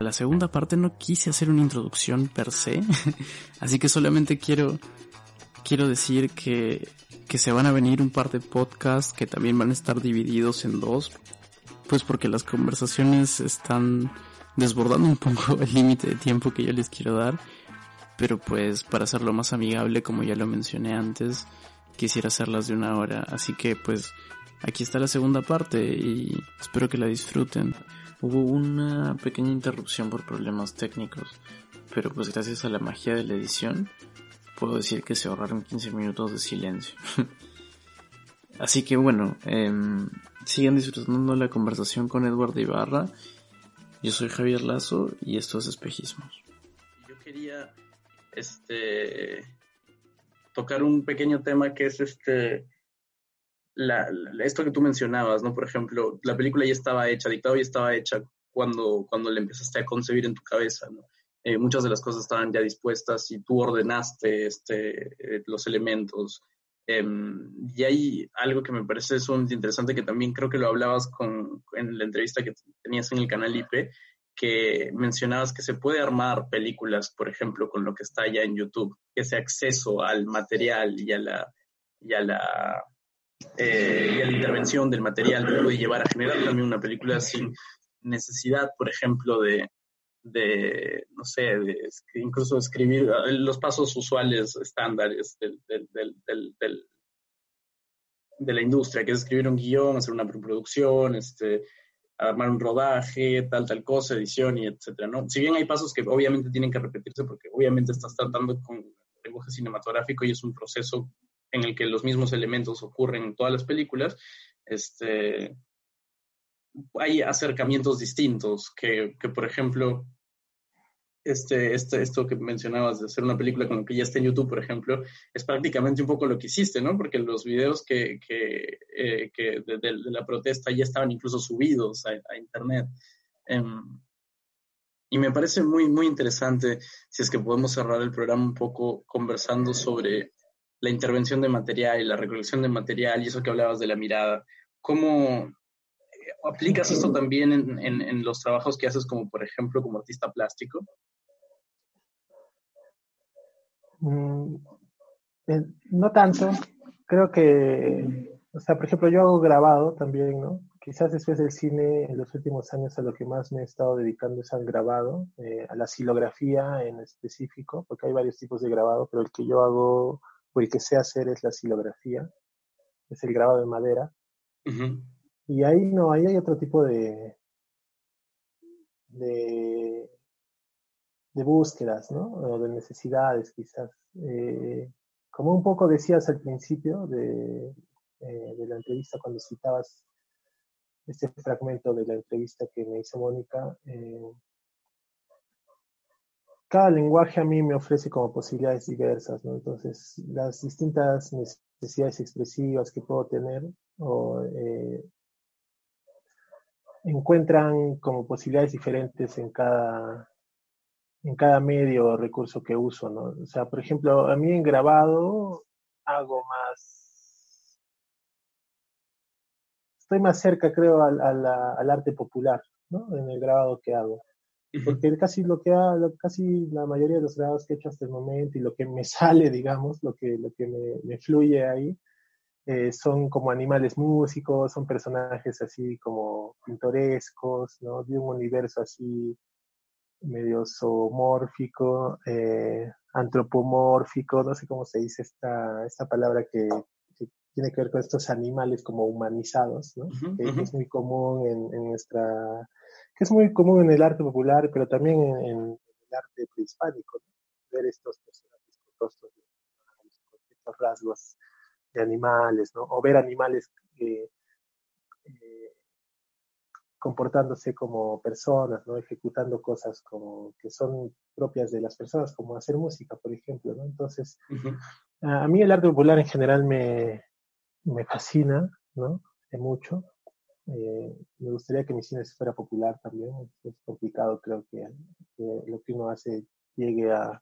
La segunda parte no quise hacer una introducción per se, así que solamente quiero, quiero decir que, que se van a venir un par de podcasts que también van a estar divididos en dos, pues porque las conversaciones están desbordando un poco el límite de tiempo que yo les quiero dar, pero pues para hacerlo más amigable, como ya lo mencioné antes, quisiera hacerlas de una hora, así que pues aquí está la segunda parte y espero que la disfruten. Hubo una pequeña interrupción por problemas técnicos, pero pues gracias a la magia de la edición puedo decir que se ahorraron 15 minutos de silencio. Así que bueno, eh, sigan disfrutando la conversación con Eduardo Ibarra. Yo soy Javier Lazo y esto es Espejismos. Yo quería este tocar un pequeño tema que es este la, esto que tú mencionabas, ¿no? Por ejemplo, la película ya estaba hecha, Dictado ya estaba hecha cuando, cuando la empezaste a concebir en tu cabeza, ¿no? Eh, muchas de las cosas estaban ya dispuestas y tú ordenaste este, eh, los elementos. Em, y hay algo que me parece sumamente interesante que también creo que lo hablabas con, en la entrevista que tenías en el canal IP, que mencionabas que se puede armar películas, por ejemplo, con lo que está ya en YouTube, ese acceso al material y a la, y a la eh, y a la intervención del material que puede llevar a generar también una película sin necesidad, por ejemplo, de, de no sé, de, incluso escribir eh, los pasos usuales estándares del, del, del, del, de la industria, que es escribir un guion, hacer una preproducción, este, armar un rodaje, tal, tal cosa, edición y etcétera, ¿no? Si bien hay pasos que obviamente tienen que repetirse porque obviamente estás tratando con lenguaje cinematográfico y es un proceso en el que los mismos elementos ocurren en todas las películas, este, hay acercamientos distintos que, que por ejemplo, este, este, esto que mencionabas de hacer una película como que ya está en YouTube, por ejemplo, es prácticamente un poco lo que hiciste, ¿no? Porque los videos que, que, eh, que de, la protesta ya estaban incluso subidos a, Internet. Em, y me parece muy, muy interesante si es que podemos cerrar el programa un poco conversando sobre la intervención de material y la recolección de material y eso que hablabas de la mirada. ¿Cómo eh, aplicas esto también en, en, los trabajos que haces como, por ejemplo, como artista plástico? Mm, eh, no tanto. Creo que, o sea, por ejemplo, yo hago grabado también, ¿no? Quizás después del cine, en los últimos años, a lo que más me he estado dedicando es al grabado, eh, a la silografía en específico, porque hay varios tipos de grabado, pero el que yo hago o el que sé hacer es la silografía, es el grabado de madera. Y ahí no, ahí hay otro tipo de, de, de búsquedas, ¿no? O de necesidades quizás. Eh, como un poco decías al principio de, eh, de la entrevista cuando citabas este fragmento de la entrevista que me hizo Mónica, eh, cada lenguaje a mí me ofrece como posibilidades diversas, ¿no? Entonces, las distintas necesidades expresivas que puedo tener eh, encuentran como posibilidades diferentes en cada, en cada medio o recurso que uso, ¿no? O sea, por ejemplo, a mí en grabado hago más... Estoy más cerca, creo, al, al arte popular, ¿no? En el grabado que hago porque casi lo que ha, casi la mayoría de los grabados que he hecho hasta el momento y lo que me sale, digamos, lo que, lo que me, me fluye ahí, eh, son como animales músicos, son personajes así como pintorescos, ¿no? De un universo así medio zoomórfico, eh, antropomórfico, no sé cómo se dice esta, esta palabra que, tiene que ver con estos animales como humanizados, ¿no? que es muy común en, en nuestra que es muy común en el arte popular, pero también en, el arte prehispánico, ver estos personajes con rostros, con estos rasgos de animales, ¿no? o ver animales eh, comportándose como personas, ¿no? ejecutando cosas como que son propias de las personas, como hacer música, por ejemplo. ¿no? Entonces, a mí el arte popular en general me, me fascina, ¿no? mucho. Eh, me gustaría que mi cine fuera popular también. Es complicado, creo que, lo que uno hace llegue a,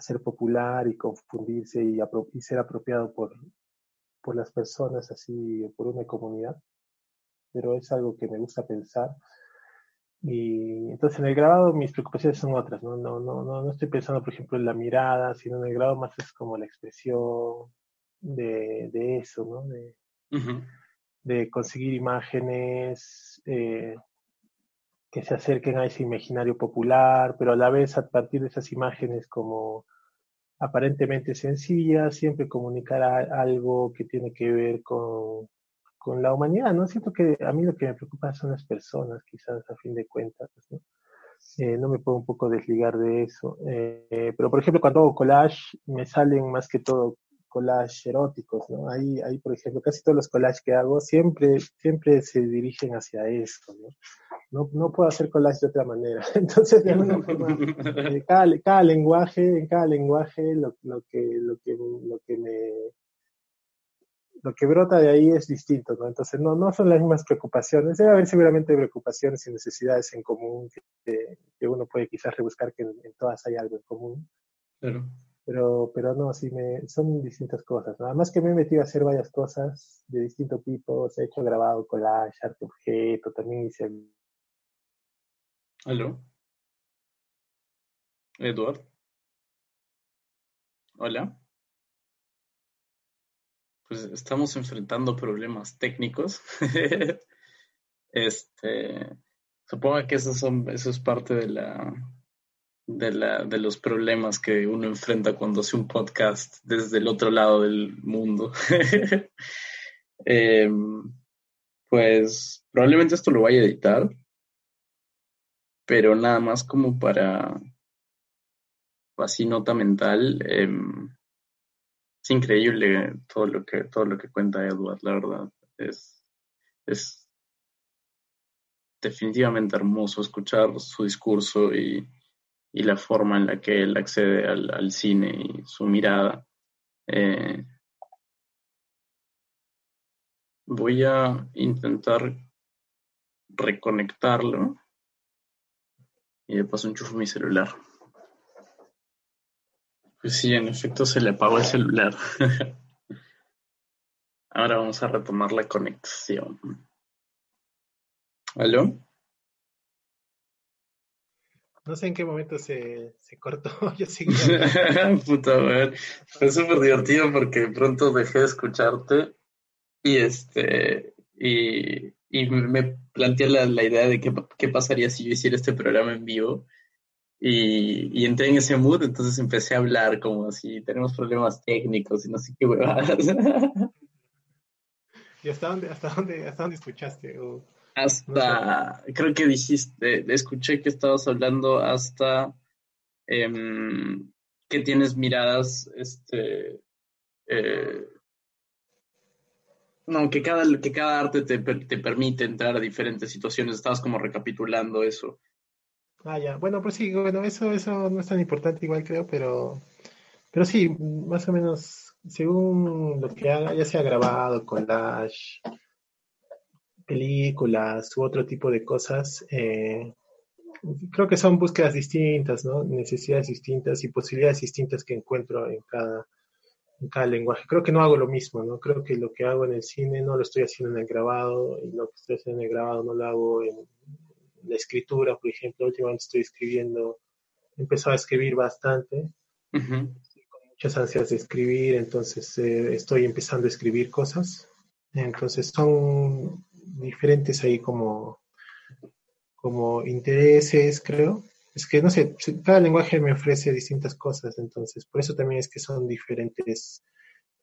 ser popular y confundirse y, ser apropiado por, las personas, así, por una comunidad. Pero es algo que me gusta pensar. Y entonces en el grabado mis preocupaciones son otras, ¿no? No, no, no, no estoy pensando, por ejemplo, en la mirada, sino en el grabado más es como la expresión de, de eso, ¿no? De, de conseguir imágenes eh, que se acerquen a ese imaginario popular, pero a la vez a partir de esas imágenes como aparentemente sencillas, siempre comunicar algo que tiene que ver con, con, la humanidad, ¿no? Siento que a mí lo que me preocupa son las personas, quizás a fin de cuentas, ¿no? Eh, no me puedo un poco desligar de eso. Eh, pero, por ejemplo, cuando hago collage, me salen más que todo collage eróticos, ¿no? Ahí, ahí, por ejemplo, casi todos los collages que hago siempre, siempre se dirigen hacia eso, ¿no? No, puedo hacer collage de otra manera. Entonces, de alguna forma, eh, cada, lenguaje, en cada lenguaje, lo, que, lo, que, lo que me lo que brota de ahí es distinto, ¿no? Entonces, no, no son las mismas preocupaciones. Debe haber seguramente preocupaciones y necesidades en común que, uno puede quizás rebuscar que en, todas hay algo en común. Pero, pero no, sí, me, son distintas cosas. Nada más que me he metido a hacer varias cosas de distinto tipo. He hecho grabado, collage, arte objeto, también hice... ¿Aló? Eduard. Hola. Pues estamos enfrentando problemas técnicos. este, supongo que eso, son, eso es parte de la, de, la, de los problemas que uno enfrenta cuando hace un podcast desde el otro lado del mundo. Em, pues probablemente esto lo vaya a editar, pero nada más como para así nota mental. Em, es increíble todo lo que todo lo que cuenta Edward, la verdad. Es, es definitivamente hermoso escuchar su discurso y, y la forma en la que él accede al, cine y su mirada. Eh, voy a intentar reconectarlo y de paso enchufo mi celular. Pues sí, en efecto se le apagó el celular. Ahora vamos a retomar la conexión. ¿Aló? No sé en qué momento se, se cortó. Yo Puta madre. Fue súper divertido porque de pronto dejé de escucharte y este y, y me planteé la, la idea de qué, qué, pasaría si yo hiciera este programa en vivo. Y, y, entré en ese mood, entonces empecé a hablar como si tenemos problemas técnicos y no sé qué huevadas. ¿Y hasta dónde, hasta dónde, hasta dónde escuchaste? O... Hasta, creo que dijiste, escuché que estabas hablando hasta eh, que tienes miradas, este, eh, no, que cada, que cada arte te, te, permite entrar a diferentes situaciones, estabas como recapitulando eso. Ah, ya, bueno, pues sí, bueno, eso, eso no es tan importante igual creo, pero, pero sí, más o menos, según lo que haga, ya sea grabado, collage, películas u otro tipo de cosas, eh, creo que son búsquedas distintas, ¿no? Necesidades distintas y posibilidades distintas que encuentro en cada, en cada lenguaje. Creo que no hago lo mismo, ¿no? Creo que lo que hago en el cine no lo estoy haciendo en el grabado y lo que estoy haciendo en el grabado no lo hago en la escritura, por ejemplo. Últimamente estoy escribiendo, he empezado a escribir bastante. con muchas ansias de escribir, entonces eh, estoy empezando a escribir cosas. Entonces son diferentes ahí como, como intereses, creo. Es que, no sé, cada lenguaje me ofrece distintas cosas, entonces, por eso también es que son diferentes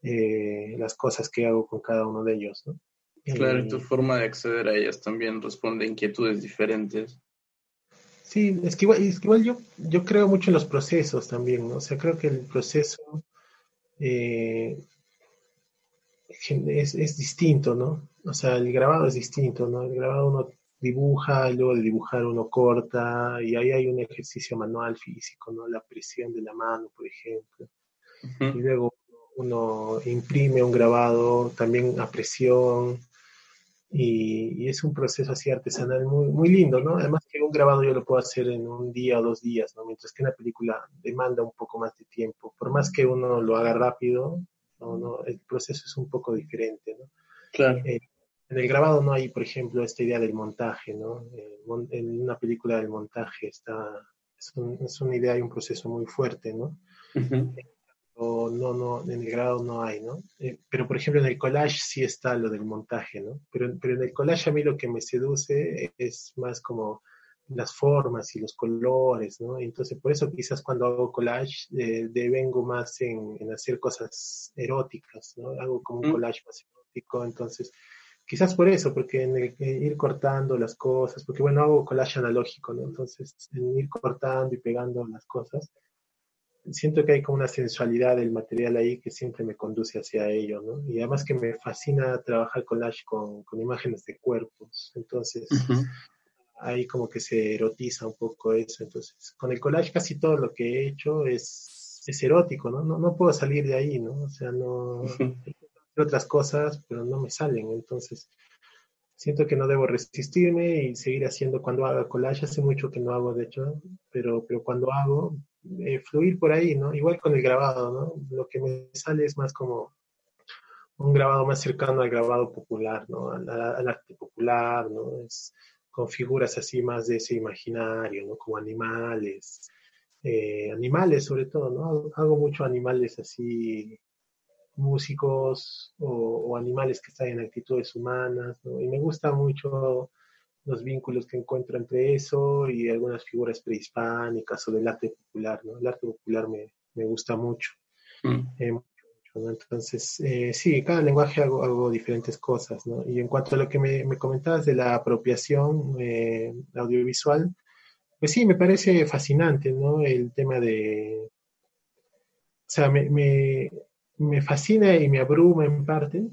eh, las cosas que hago con cada uno de ellos, ¿no? Claro, y tu forma de acceder a ellas también responde a inquietudes diferentes. Sí, es que igual, es que igual yo, yo creo mucho en los procesos también, ¿no? O sea, creo que el proceso eh, es, es, distinto, ¿no? O sea, el grabado es distinto, ¿no? El grabado uno dibuja, luego de dibujar uno corta, y ahí hay un ejercicio manual físico, ¿no? La presión de la mano, por ejemplo. Y luego uno imprime un grabado también a presión, y, y, es un proceso así artesanal muy, muy lindo, ¿no? Además que un grabado yo lo puedo hacer en un día o dos días, ¿no? Mientras que una película demanda un poco más de tiempo. Por más que uno lo haga rápido, no, no, el proceso es un poco diferente, ¿no? Claro. Eh, en el grabado no hay, por ejemplo, esta idea del montaje, ¿no? En una película del montaje está, es, es una idea y un proceso muy fuerte, ¿no? o no, no, en el grabado no hay, ¿no? Eh, pero por ejemplo en el collage sí está lo del montaje, ¿no? Pero, pero en el collage a mí lo que me seduce es más como las formas y los colores, ¿no? Entonces, por eso quizás cuando hago collage eh, devengo más en, en, hacer cosas eróticas, ¿no? Hago como un mm. collage más erótico, entonces, quizás por eso, porque en el, ir cortando las cosas, porque bueno, hago collage analógico, ¿no? Entonces, en ir cortando y pegando las cosas, siento que hay como una sensualidad del material ahí que siempre me conduce hacia ello, ¿no? Y además que me fascina trabajar collage con, con imágenes de cuerpos, entonces ahí como que se erotiza un poco eso. Entonces, con el collage casi todo lo que he hecho es, es erótico, ¿no? ¿no? No puedo salir de ahí, ¿no? O sea, no... Hay otras cosas, pero no me salen. Entonces, siento que no debo resistirme y seguir haciendo cuando haga collage. Hace mucho que no hago, de hecho, pero, pero cuando hago, eh, fluir por ahí, ¿no? Igual con el grabado, ¿no? Lo que me sale es más como un grabado más cercano al grabado popular, ¿no? Al, al arte popular, ¿no? Es, con figuras así más de ese imaginario, ¿no? Como animales, eh, animales sobre todo, ¿no? Hago mucho animales así, músicos o, animales que están en actitudes humanas, ¿no? Y me gusta mucho los vínculos que encuentro entre eso y algunas figuras prehispánicas o del arte popular, ¿no? El arte popular me, me gusta mucho. Mm. Eh, entonces, eh, sí, cada lenguaje hago, hago, diferentes cosas, ¿no? Y en cuanto a lo que me, me comentabas de la apropiación eh, audiovisual, pues sí, me parece fascinante, ¿no? El tema de... O sea, me, me, me fascina y me abruma en parte,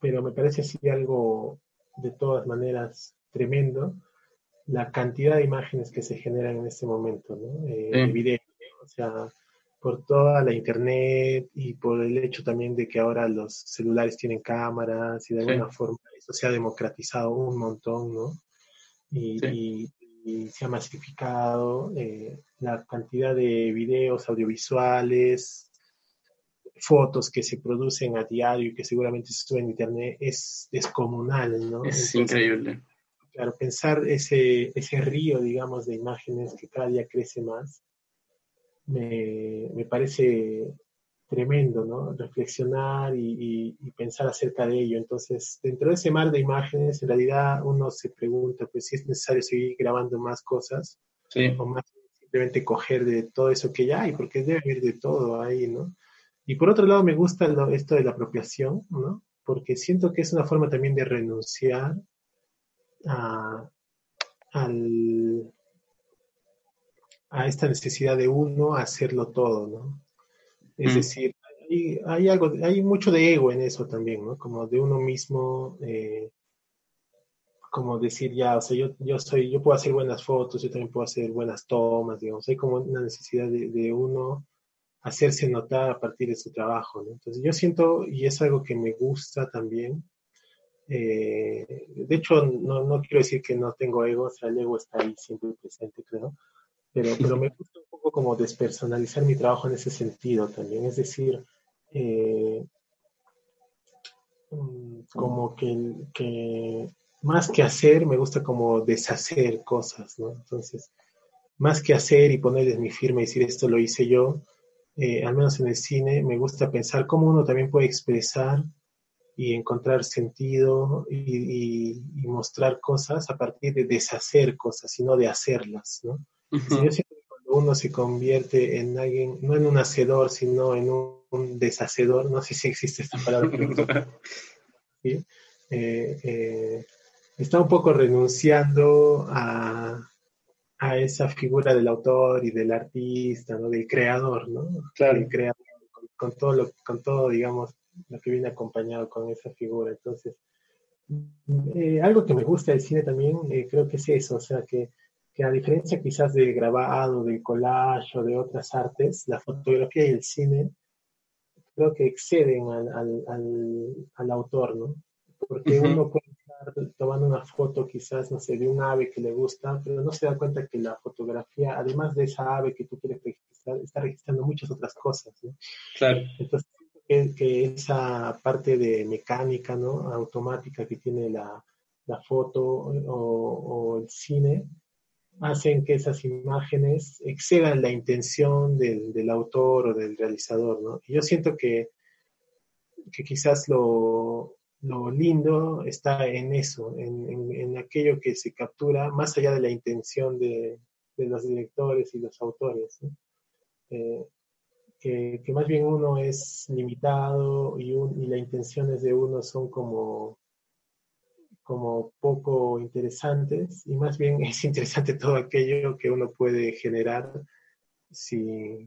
pero me parece así algo de todas maneras tremendo la cantidad de imágenes que se generan en este momento, ¿no? Eh, video, o sea, por toda la internet y por el hecho también de que ahora los celulares tienen cámaras y de alguna forma eso se ha democratizado un montón, ¿no? Y, se ha masificado eh, la cantidad de videos audiovisuales, fotos que se producen a diario y que seguramente se suben en internet es descomunal, ¿no? Es increíble. Claro, pensar ese, ese río, digamos, de imágenes que cada día crece más, me, me parece tremendo, ¿no? Reflexionar y, y, pensar acerca de ello. Entonces, dentro de ese mar de imágenes, en realidad uno se pregunta, pues, si es necesario seguir grabando más cosas sí. o más simplemente coger de todo eso que ya hay, porque debe haber de todo ahí, ¿no? Y por otro lado, me gusta lo, esto de la apropiación, ¿no? Porque siento que es una forma también de renunciar a, al, a esta necesidad de uno hacerlo todo, ¿no? Es mm. decir, hay, hay, algo, hay mucho de ego en eso también, ¿no? Como de uno mismo, eh, como decir ya, o sea, yo, yo soy, yo puedo hacer buenas fotos, yo también puedo hacer buenas tomas, digamos, hay como una necesidad de, de uno hacerse notar a partir de su trabajo, ¿no? Entonces yo siento, y es algo que me gusta también, eh, de hecho, no, no, quiero decir que no tengo ego, o sea, el ego está ahí siempre presente, creo, pero, pero me gusta un poco como despersonalizar mi trabajo en ese sentido también, es decir, eh, mm, como que, que, más que hacer, me gusta como deshacer cosas, ¿no? Entonces, más que hacer y ponerles mi firma y decir esto lo hice yo, eh, al menos en el cine, me gusta pensar cómo uno también puede expresar y encontrar sentido y, y, mostrar cosas a partir de deshacer cosas, sino de hacerlas, ¿no? Yo siento que cuando uno se convierte en alguien, no en un hacedor, sino en un, deshacedor, no sé si existe esta palabra, ¿sí? Eh, eh, está un poco renunciando a, a, esa figura del autor y del artista, ¿no? Del creador, ¿no? Claro. Creador, con, todo, lo, con todo, digamos, lo que viene acompañado con esa figura. Entonces, eh, algo que me gusta del cine también, creo que es eso, o sea, que que a diferencia quizás del grabado, del collage o de otras artes, la fotografía y el cine creo que exceden al, al, al, autor, ¿no? Porque uno puede estar tomando una foto quizás, no sé, de un ave que le gusta, pero no se da cuenta que la fotografía, además de esa ave que tú quieres registrar, está registrando muchas otras cosas, ¿no? Claro. Entonces, que, esa parte de mecánica, ¿no? Automática que tiene la, foto o, el cine, hacen que esas imágenes excedan la intención del, autor o del realizador, ¿no? Y yo siento que, que quizás lo, lindo está en eso, en, aquello que se captura más allá de la intención de, los directores y los autores. Eh, que, más bien uno es limitado y, y las intenciones de uno son como, como poco interesantes y más bien es interesante todo aquello que uno puede generar si,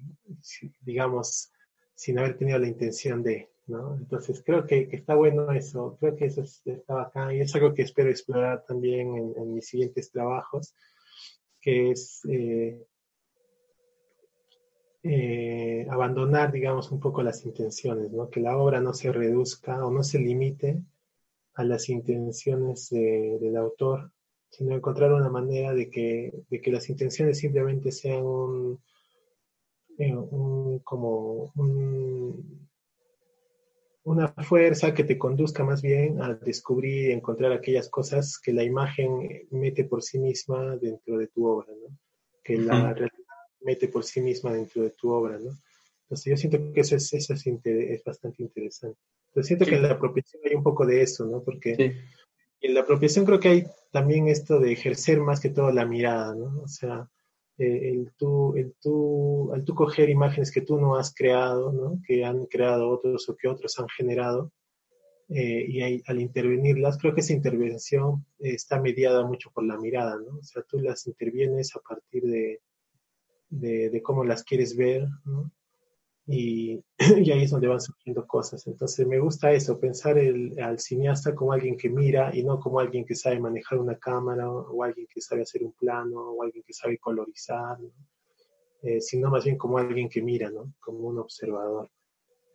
digamos, sin haber tenido la intención de, ¿no? Entonces creo que, está bueno eso, creo que eso está acá y es algo que espero explorar también en, mis siguientes trabajos, que es eh, eh, abandonar, digamos, un poco las intenciones, ¿no? Que la obra no se reduzca o no se limite a las intenciones del autor, sino encontrar una manera de que, de que las intenciones simplemente sean un, eh, como una fuerza que te conduzca más bien a descubrir y encontrar aquellas cosas que la imagen mete por sí misma dentro de tu obra, ¿no? que la realidad mete por sí misma dentro de tu obra, ¿no? Entonces yo siento que eso es, eso es, bastante interesante. Entonces siento que en la apropiación hay un poco de eso, ¿no? Porque en la apropiación creo que hay también esto de ejercer más que todo la mirada, ¿no? O sea, eh, el, tú, el tú, al tú coger imágenes que tú no has creado, ¿no? Que han creado otros o que otros han generado, eh, y al intervenirlas, creo que esa intervención está mediada mucho por la mirada, ¿no? O sea, tú las intervienes a partir de, de, cómo las quieres ver, ¿no? y, ahí es donde van surgiendo cosas. Entonces me gusta eso, pensar el, al cineasta como alguien que mira y no como alguien que sabe manejar una cámara o, alguien que sabe hacer un plano o alguien que sabe colorizar, eh, sino más bien como alguien que mira, ¿no? como un observador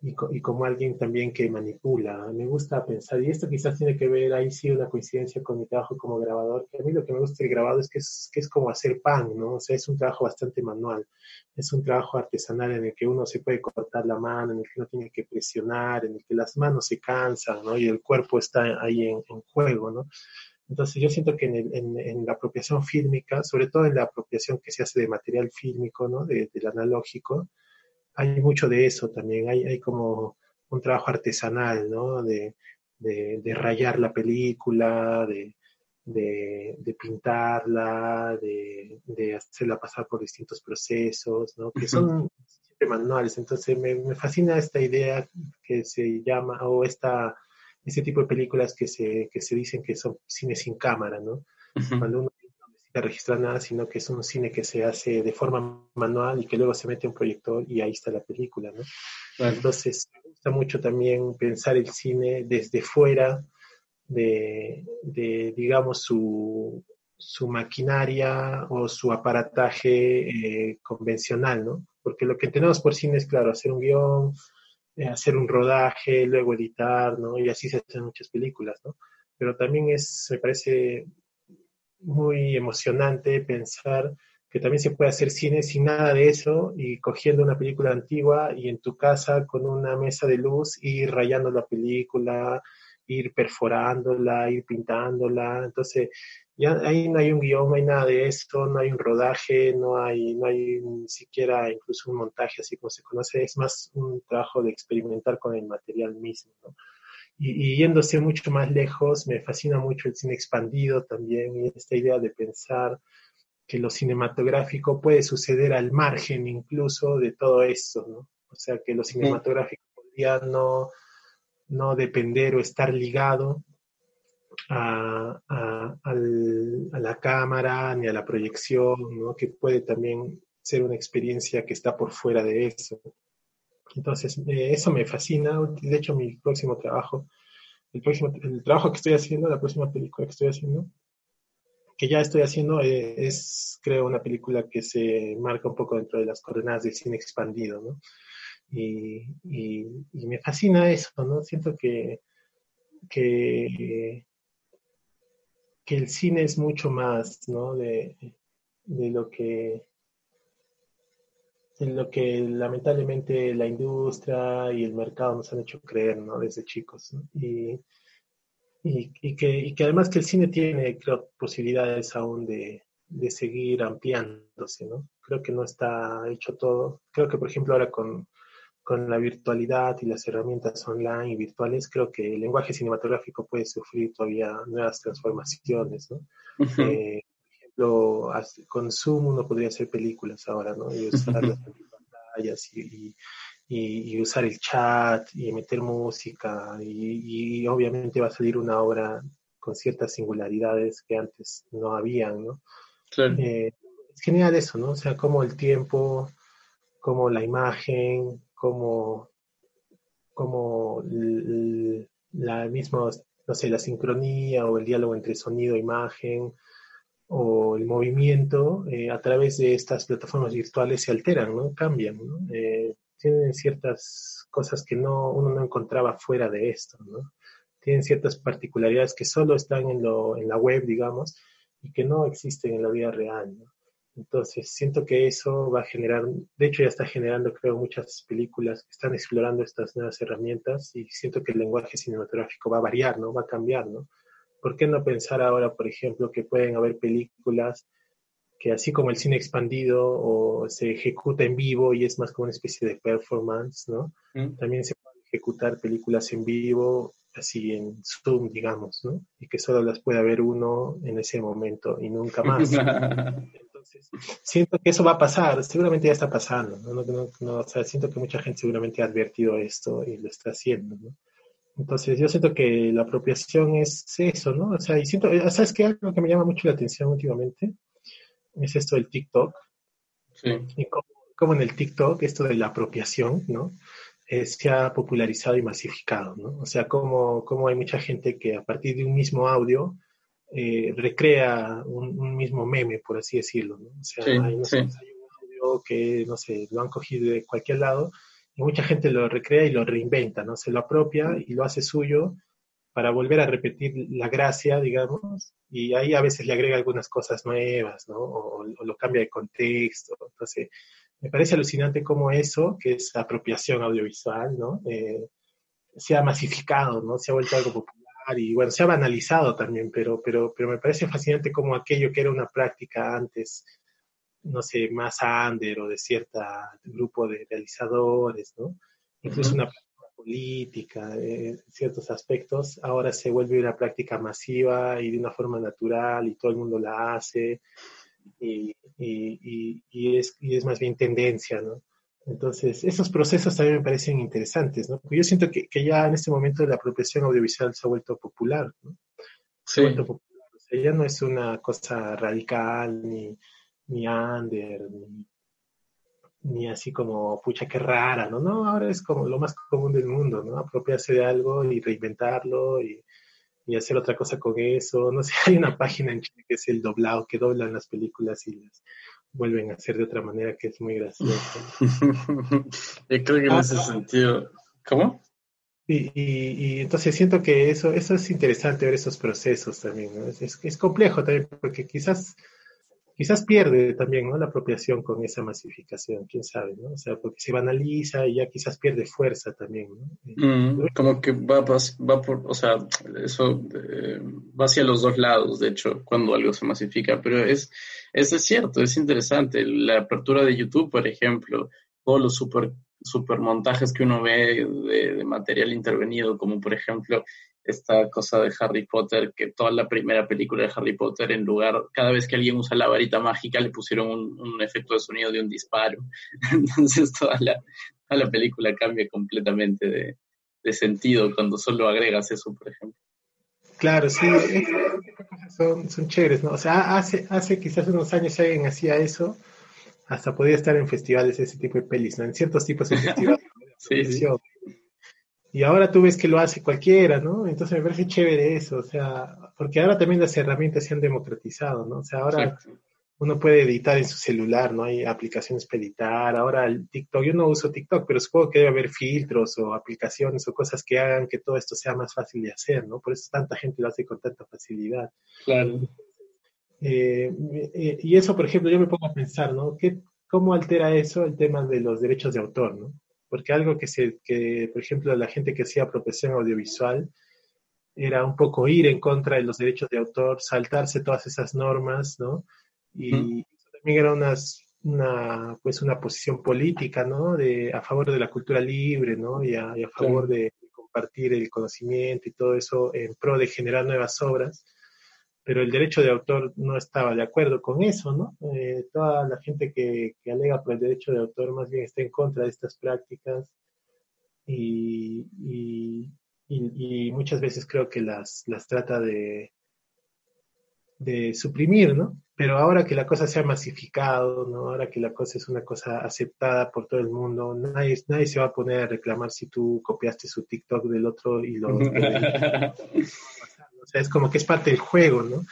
y, como alguien también que manipula. Me gusta pensar, y esto quizás tiene que ver, ahí sí, una coincidencia con mi trabajo como grabador, que a mí lo que me gusta del grabado es que es, que es como hacer pan, ¿no? O sea, es un trabajo bastante manual, es un trabajo artesanal en el que uno se puede cortar la mano, en el que no tiene que presionar, en el que las manos se cansan, ¿no? Y el cuerpo está ahí en, juego, ¿no? Entonces yo siento que en, en, la apropiación fílmica, sobre todo en la apropiación que se hace de material fílmico, ¿no? del analógico, hay mucho de eso también, hay, hay como un trabajo artesanal, ¿no? De, de, rayar la película, de, de, pintarla, de, hacerla pasar por distintos procesos, ¿no? Que son siempre manuales. Entonces me, me, fascina esta idea que se llama, o esta, este tipo de películas que se, que se dicen que son cine sin cámara, ¿no? Cuando uno registrar nada, sino que es un cine que se hace de forma manual y que luego se mete un proyector y ahí está la película, ¿no? Entonces, me gusta mucho también pensar el cine desde fuera de, digamos, su, su, maquinaria o su aparataje eh, convencional, ¿no? Porque lo que tenemos por cine es, claro, hacer un guion, eh, hacer un rodaje, luego editar, ¿no? Y así se hacen muchas películas, ¿no? Pero también es, me parece muy emocionante pensar que también se puede hacer cine sin nada de eso y cogiendo una película antigua y en tu casa con una mesa de luz ir rayando la película, ir perforándola, ir pintándola. Entonces, ya ahí no hay un guion, no hay nada de esto, no hay un rodaje, no hay, no hay ni siquiera incluso un montaje así como se conoce, es más un trabajo de experimentar con el material mismo. Y, yéndose mucho más lejos, me fascina mucho el cine expandido también y esta idea de pensar que lo cinematográfico puede suceder al margen incluso de todo esto, ¿no? O sea, que lo cinematográfico podría no, no depender o estar ligado a, a, la cámara ni a la proyección, ¿no? Que puede también ser una experiencia que está por fuera de eso. Entonces, eh, eso me fascina. De hecho, mi próximo trabajo, el, próximo, el trabajo que estoy haciendo, la próxima película que estoy haciendo, que ya estoy haciendo, eh, es, creo, una película que se marca un poco dentro de las coordenadas del cine expandido, ¿no? Y, me fascina eso, ¿no? Siento que, que, que el cine es mucho más, ¿no? De, de lo que en lo que lamentablemente la industria y el mercado nos han hecho creer, ¿no? Desde chicos. Y, y, que, y que además que el cine tiene, creo, posibilidades aún de, de seguir ampliándose, ¿no? Creo que no está hecho todo. Creo que, por ejemplo, ahora con, con la virtualidad y las herramientas online y virtuales, creo que el lenguaje cinematográfico puede sufrir todavía nuevas transformaciones, ¿no? Eh, ejemplo, con Zoom uno podría hacer películas ahora, ¿no? Y usar las pantallas y, y, usar el chat y meter música y, obviamente va a salir una obra con ciertas singularidades que antes no habían, ¿no? Eh, es genial eso, ¿no? O sea, como el tiempo, como la imagen, como, como la misma, no sé, la sincronía o el diálogo entre sonido e imagen o el movimiento eh, a través de estas plataformas virtuales se alteran, ¿no? Cambian. Eh, tienen ciertas cosas que no, uno no encontraba fuera de esto, ¿no? Tienen ciertas particularidades que solo están en, lo, en la web, digamos, y que no existen en la vida real. Entonces, siento que eso va a generar, de hecho ya está generando, creo, muchas películas que están explorando estas nuevas herramientas y siento que el lenguaje cinematográfico va a variar, ¿no? Va a cambiar, ¿no? ¿Por qué no pensar ahora, por ejemplo, que pueden haber películas que así como el cine expandido o se ejecuta en vivo y es más como una especie de performance, ¿no? Mm. También se pueden ejecutar películas en vivo así en Zoom, digamos, ¿no? Y que solo las pueda ver uno en ese momento y nunca más. siento que eso va a pasar, seguramente ya está pasando, ¿no? siento que mucha gente seguramente ha advertido esto y lo está haciendo, ¿no? Entonces, yo siento que la apropiación es eso, ¿no? O sea, y siento, eh, ¿sabes qué? Algo que me llama mucho la atención últimamente es esto del TikTok. Sí. Y como, en el TikTok, esto de la apropiación, ¿no? Eh, se ha popularizado y masificado, ¿no? O sea, como, como hay mucha gente que a partir de un mismo audio eh, recrea un, mismo meme, por así decirlo. ¿no? O sea, hay, un audio que, no sé, lo han cogido de cualquier lado y mucha gente lo recrea y lo reinventa, ¿no? Se lo apropia y lo hace suyo para volver a repetir la gracia, digamos, y ahí a veces le agrega algunas cosas nuevas, ¿no? O, lo cambia de contexto. Entonces, me parece alucinante cómo eso, que es apropiación audiovisual, ¿no? Eh, se ha masificado, ¿no? Se ha vuelto algo popular y bueno, se ha banalizado también, pero, pero, pero me parece fascinante como aquello que era una práctica antes, no sé, más under o de cierto grupo de realizadores, ¿no? Incluso una práctica política, en ciertos aspectos, ahora se vuelve una práctica masiva y de una forma natural y todo el mundo la hace y, y, y, es, y es más bien tendencia, ¿no? Entonces, esos procesos también me parecen interesantes, ¿no? Porque yo siento que, que ya en este momento la apropiación audiovisual se ha vuelto popular, ¿no? Se ha vuelto popular. O sea, ya no es una cosa radical, ni, ni under, ni, ni así como, pucha, qué rara, ¿no? No, ahora es como lo más común del mundo, ¿no? Apropiarse de algo y reinventarlo y, y hacer otra cosa con eso. No sé, hay una página en Chile que es el doblado, que doblan las películas y las vuelven a hacer de otra manera que es muy gracioso. Yo creo que en ese sentido, ¿cómo? Y, y, entonces siento que eso, eso es interesante ver esos procesos también, ¿no? es, es, complejo también porque quizás quizás pierde también ¿no? la apropiación con esa masificación, quién sabe, ¿no? O sea, porque se banaliza y ya quizás pierde fuerza también, ¿no? Mm, como que va, va, por, o sea, eso eh, va hacia los dos lados, de hecho, cuando algo se masifica, pero es, es, es cierto, es interesante. La apertura de YouTube, por ejemplo, todos los super, super montajes que uno ve de material intervenido, como por ejemplo esta cosa de Harry Potter, que toda la primera película de Harry Potter, en lugar, cada vez que alguien usa la varita mágica, le pusieron un, efecto de sonido de un disparo. Entonces toda la, toda la película cambia completamente de, de, sentido cuando solo agregas eso, por ejemplo. Claro, sí, son, son chéveres, ¿no? O sea, hace, hace quizás unos años alguien hacía eso, hasta podía estar en festivales ese tipo de pelis, ¿no? En ciertos tipos de festivales. sí, sí. Y ahora tú ves que lo hace cualquiera, ¿no? Entonces me parece chévere eso, o sea, porque ahora también las herramientas se han democratizado, ¿no? O sea, ahora uno puede editar en su celular, ¿no? Hay aplicaciones para editar, ahora el TikTok, yo no uso TikTok, pero supongo que debe haber filtros o aplicaciones o cosas que hagan que todo esto sea más fácil de hacer, ¿no? Por eso tanta gente lo hace con tanta facilidad. Claro. Eh, eh, y eso, por ejemplo, yo me pongo a pensar, ¿no? ¿Qué, cómo altera eso el tema de los derechos de autor, ¿no? Porque algo que, se, que por ejemplo, la gente que hacía apropiación audiovisual era un poco ir en contra de los derechos de autor, saltarse todas esas normas, ¿no? Y también era unas, una, pues una posición política, ¿no? De, a favor de la cultura libre, ¿no? Y a, favor de compartir el conocimiento y todo eso en pro de generar nuevas obras. Pero el derecho de autor no estaba de acuerdo con eso, ¿no? Eh, toda la gente que, que, alega por el derecho de autor más bien está en contra de estas prácticas y, y, y, muchas veces creo que las, las trata de, de suprimir, ¿no? Pero ahora que la cosa se ha masificado, ¿no? Ahora que la cosa es una cosa aceptada por todo el mundo, nadie, nadie se va a poner a reclamar si tú copiaste su TikTok del otro y lo... o sea, es como que es parte del juego, ¿no?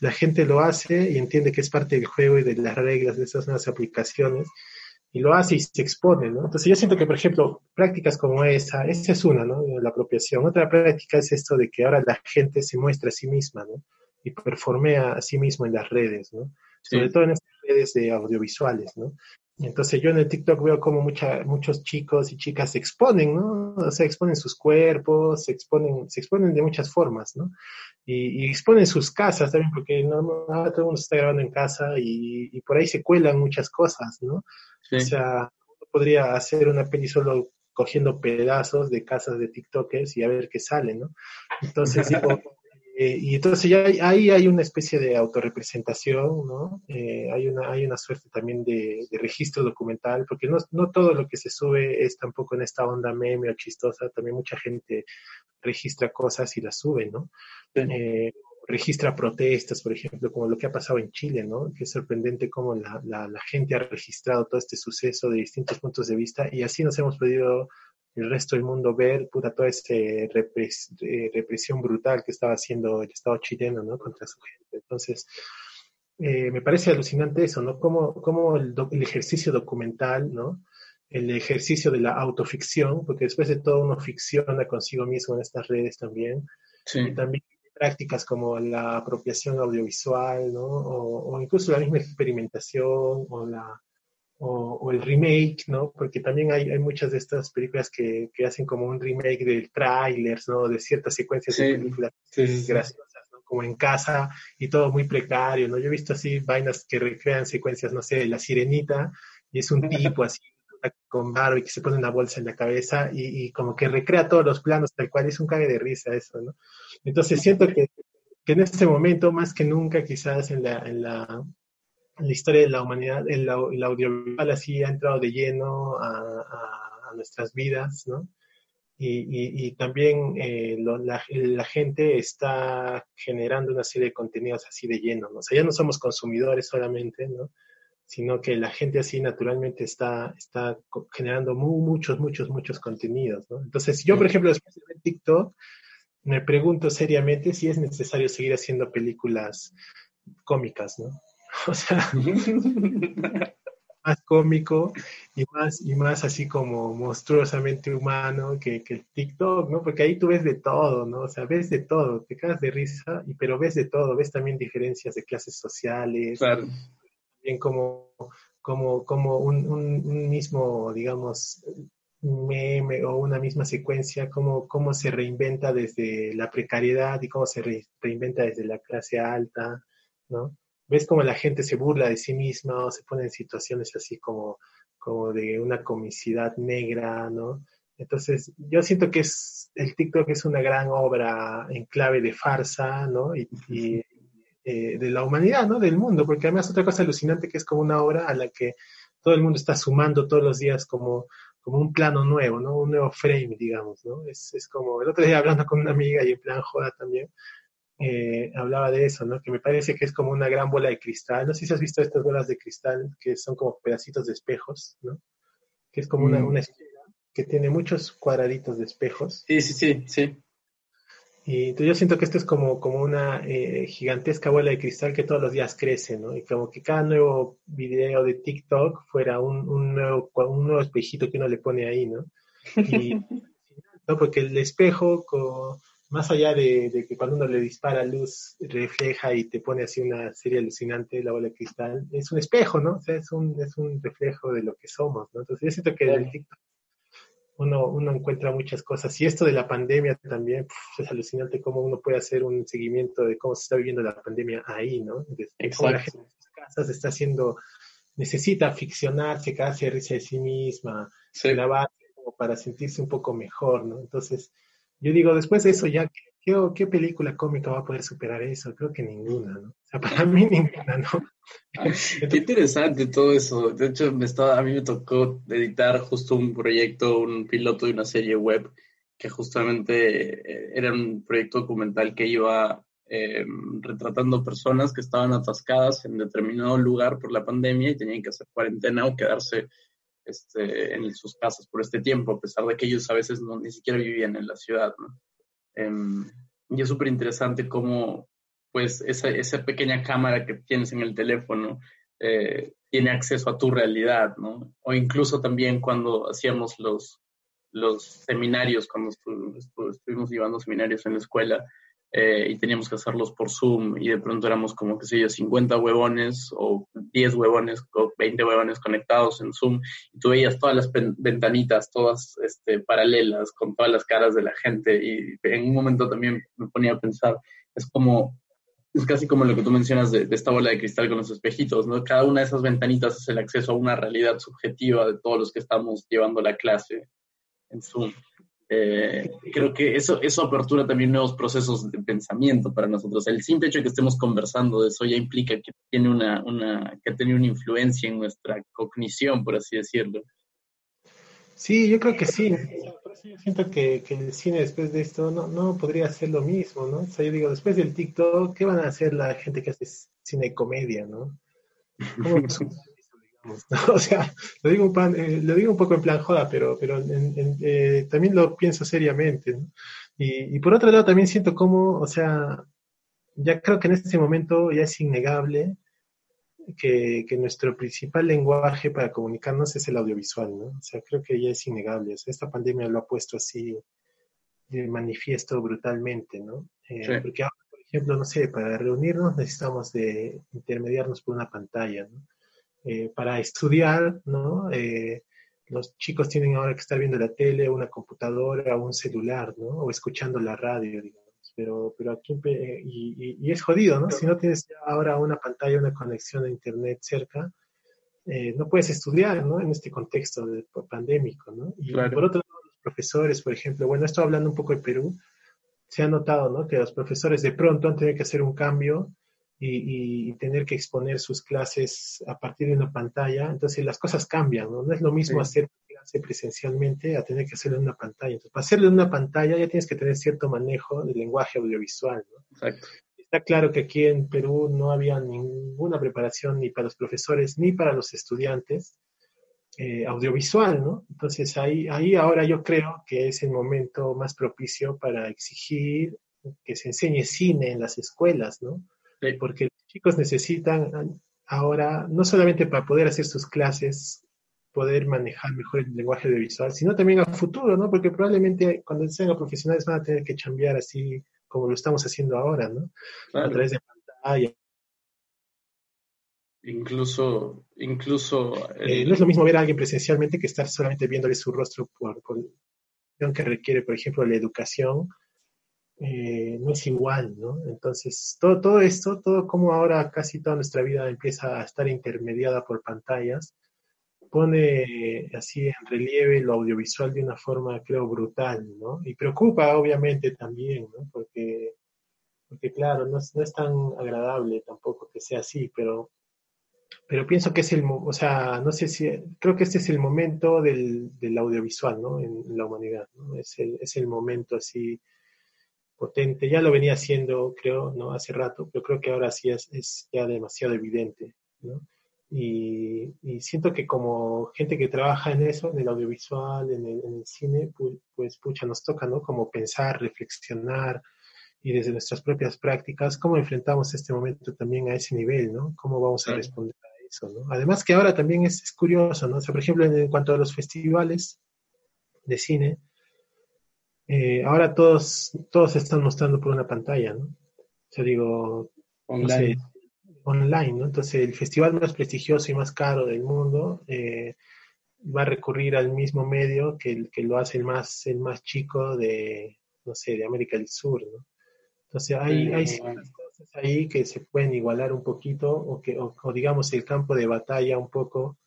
La gente lo hace y entiende que es parte del juego y de las reglas de esas nuevas aplicaciones y lo hace y se expone, ¿no? Entonces yo siento que, por ejemplo, prácticas como esa, esa es una, ¿no? La apropiación. Otra práctica es esto de que ahora la gente se muestra a sí misma, ¿no? Y performea a sí mismo en las redes, ¿no? Sobre todo en estas redes de audiovisuales, ¿no? Entonces yo en el TikTok veo como mucha, muchos chicos y chicas se exponen, ¿no? O sea, exponen sus cuerpos, se exponen, se exponen de muchas formas, ¿no? Y, y exponen sus casas también, porque no, ahora todo el mundo está grabando en casa y, y por ahí se cuelan muchas cosas, ¿no? O sea, uno podría hacer una peli solo cogiendo pedazos de casas de TikTokers y a ver qué sale, ¿no? Entonces, eh, y entonces ya ahí hay una especie de autorrepresentación, ¿no? Eh, hay, una, hay una suerte también de, registro documental, porque no, no, todo lo que se sube es tampoco en esta onda meme o chistosa, también mucha gente registra cosas y las sube, ¿no? Eh, registra protestas, por ejemplo, como lo que ha pasado en Chile, ¿no? Que es sorprendente cómo la, la, gente ha registrado todo este suceso de distintos puntos de vista y así nos hemos podido el resto del mundo ver puta, toda esta represión brutal que estaba haciendo el Estado chileno, ¿no? Contra su gente. Entonces, eh, me parece alucinante eso, ¿no? Como, como el, el, ejercicio documental, ¿no? El ejercicio de la autoficción, porque después de todo uno ficciona consigo mismo en estas redes también. Sí. Y también prácticas como la apropiación audiovisual, ¿no? o, incluso la misma experimentación o, la, o, el remake, ¿no? Porque también hay, hay muchas de estas películas que, que, hacen como un remake de trailers, ¿no? De ciertas secuencias de películas graciosas, ¿no? Como en casa y todo muy precario, ¿no? Yo he visto así vainas que recrean secuencias, no sé, de La Sirenita y es un tipo así con barba y que se pone una bolsa en la cabeza y, como que recrea todos los planos tal cual, es un cague de risa eso, ¿no? Entonces siento que, que en este momento, más que nunca quizás en la, en la, la historia de la humanidad, el, el, audiovisual así ha entrado de lleno a, a, nuestras vidas, ¿no? Y, y, también eh, la, la, gente está generando una serie de contenidos así de lleno, ¿no? O sea, ya no somos consumidores solamente, ¿no? sino que la gente así naturalmente está, está generando muchos, muchos, muchos contenidos, ¿no? Entonces, yo, por ejemplo, después de ver TikTok, me pregunto seriamente si es necesario seguir haciendo películas cómicas, ¿no? O sea, más cómico y más, y más así como monstruosamente humano que, que, el TikTok, ¿no? Porque ahí tú ves de todo, ¿no? O sea, ves de todo, te cagas de risa, y, pero ves de todo, ves también diferencias de clases sociales, claro como, como, como un, mismo, digamos, meme o una misma secuencia, cómo, cómo se reinventa desde la precariedad y cómo se reinventa desde la clase alta, ¿no? Ves cómo la gente se burla de sí misma o se pone en situaciones así como, como de una comicidad negra, ¿no? Entonces, yo siento que es, el TikTok es una gran obra en clave de farsa, ¿no? y, eh, de la humanidad, ¿no? Del mundo, porque además otra cosa alucinante que es como una obra a la que todo el mundo está sumando todos los días como, como un plano nuevo, ¿no? Un nuevo frame, digamos, ¿no? Es, es como, el otro día hablando con una amiga y en plan joda también, eh, hablaba de eso, ¿no? Que me parece que es como una gran bola de cristal. No sé si has visto estas bolas de cristal que son como pedacitos de espejos, ¿no? Que es como una, mm. una esfera que tiene muchos cuadraditos de espejos. Sí, sí, sí, sí. Y yo siento que esto es como, como una eh, gigantesca bola de cristal que todos los días crece, ¿no? Y como que cada nuevo video de TikTok fuera un, un, nuevo, un nuevo espejito que uno le pone ahí, ¿no? Y, ¿no? Porque el espejo más allá de, que cuando uno le dispara luz refleja y te pone así una serie alucinante, la bola de cristal, es un espejo, ¿no? O sea, es un, es un reflejo de lo que somos, ¿no? Entonces yo siento que en el TikTok uno, uno encuentra muchas cosas. Y esto de la pandemia también, es alucinante cómo uno puede hacer un seguimiento de cómo se está viviendo la pandemia ahí, ¿no? Cómo la gente en sus casas está haciendo, necesita ficcionarse, casi risa de sí misma, sí. grabar como para sentirse un poco mejor, ¿no? Entonces, yo digo, después de eso ya, ¿qué, ¿qué, película cómica va a poder superar eso? Creo que ninguna, ¿no? O sea, para mí ninguna, ¿no? Qué interesante todo eso. De hecho, me estaba, a mí me tocó editar justo un proyecto, un piloto de una serie web que justamente eh, era un proyecto documental que iba eh, retratando personas que estaban atascadas en determinado lugar por la pandemia y tenían que hacer cuarentena o quedarse este, en sus casas por este tiempo, a pesar de que ellos a veces no, ni siquiera vivían en la ciudad. Em, y es súper interesante cómo pues esa, esa, pequeña cámara que tienes en el teléfono eh, tiene acceso a tu realidad, ¿no? O incluso también cuando hacíamos los, los seminarios, cuando estuvimos llevando seminarios en la escuela, eh, y teníamos que hacerlos por Zoom y de pronto éramos como, qué sé yo, 50 huevones o 10 huevones o 20 huevones conectados en Zoom y tú veías todas las ventanitas, todas este, paralelas con todas las caras de la gente y en un momento también me ponía a pensar, es como, es casi como lo que tú mencionas de, de esta bola de cristal con los espejitos, ¿no? Cada una de esas ventanitas es el acceso a una realidad subjetiva de todos los que estamos llevando la clase en Zoom. Eh, creo que eso, eso apertura también nuevos procesos de pensamiento para nosotros. El simple hecho de que estemos conversando de eso ya implica que tiene una, una, que tiene una influencia en nuestra cognición, por así decirlo. Sí, yo creo que sí. Por eso yo siento que, que, el cine después de esto no, no podría hacer lo mismo, ¿no? O sea, yo digo, después del TikTok, ¿qué van a hacer la gente que hace cine comedia, ¿no? ¿Cómo, O sea, lo digo, un eh, lo digo un poco en plan joda, pero, pero eh, también lo pienso seriamente. Y, por otro lado, también siento como, o sea, ya creo que en este momento ya es innegable que, nuestro principal lenguaje para comunicarnos es el audiovisual, ¿no? O sea, creo que ya es innegable. esta pandemia lo ha puesto así de manifiesto brutalmente, ¿no? Eh, porque ahora, por ejemplo, no sé, para reunirnos necesitamos de intermediarnos por una pantalla, ¿no? Eh, para estudiar, ¿no? Eh, los chicos tienen ahora que estar viendo la tele, una computadora, un celular, ¿no? O escuchando la radio, digamos. Pero, pero aquí, y, y, es jodido, ¿no? Si no tienes ahora una pantalla, una conexión a Internet cerca, eh, no puedes estudiar, ¿no? En este contexto de, pandémico, ¿no? Y por otro lado, los profesores, por ejemplo, bueno, estoy hablando un poco de Perú, se ha notado, ¿no? Que los profesores de pronto han tenido que hacer un cambio y, tener que exponer sus clases a partir de una pantalla, entonces las cosas cambian, ¿no? No es lo mismo hacer clase presencialmente a tener que hacerlo en una pantalla. Entonces, para hacerlo en una pantalla ya tienes que tener cierto manejo del lenguaje audiovisual, ¿no? Exacto. Está claro que aquí en Perú no había ninguna preparación ni para los profesores ni para los estudiantes eh, audiovisual, ¿no? Entonces ahí, ahí ahora yo creo que es el momento más propicio para exigir que se enseñe cine en las escuelas, ¿no? Porque los chicos necesitan ahora, no solamente para poder hacer sus clases, poder manejar mejor el lenguaje audiovisual, sino también a futuro, ¿no? Porque probablemente cuando sean profesionales van a tener que cambiar así como lo estamos haciendo ahora, ¿no? A través de pantalla. Incluso, incluso... Eh, no es lo mismo ver a alguien presencialmente que estar solamente viéndole su rostro por, por que requiere, por ejemplo, la educación eh, no es igual, ¿no? Entonces, todo, todo esto, todo como ahora casi toda nuestra vida empieza a estar intermediada por pantallas, pone así en relieve lo audiovisual de una forma, creo, brutal, ¿no? Y preocupa, obviamente, también, ¿no? Porque, porque claro, no es, no es tan agradable tampoco que sea así, pero, pero pienso que es el, o sea, no sé si, creo que este es el momento del, del audiovisual, ¿no? En, en la humanidad, ¿no? Es el, es el momento así potente. Ya lo venía haciendo, creo, ¿no? Hace rato, pero creo que ahora sí es, es ya demasiado evidente, ¿no? Y, siento que como gente que trabaja en eso, en el audiovisual, en el, cine, pues, pues, pucha, nos toca, ¿no? Como pensar, reflexionar y desde nuestras propias prácticas, cómo enfrentamos este momento también a ese nivel, ¿no? Cómo vamos a responder a eso, ¿no? Además que ahora también es, curioso, ¿no? O sea, por ejemplo, en, en cuanto a los festivales de cine, eh, ahora todos, todos se están mostrando por una pantalla, ¿no? O sea, digo, online. online, ¿no? Entonces, el festival más prestigioso y más caro del mundo eh, va a recurrir al mismo medio que, que lo hace el más, el más chico de, no sé, de América del Sur, ¿no? Entonces, hay, hay ciertas cosas ahí que se pueden igualar un poquito o que, o, digamos, el campo de batalla un poco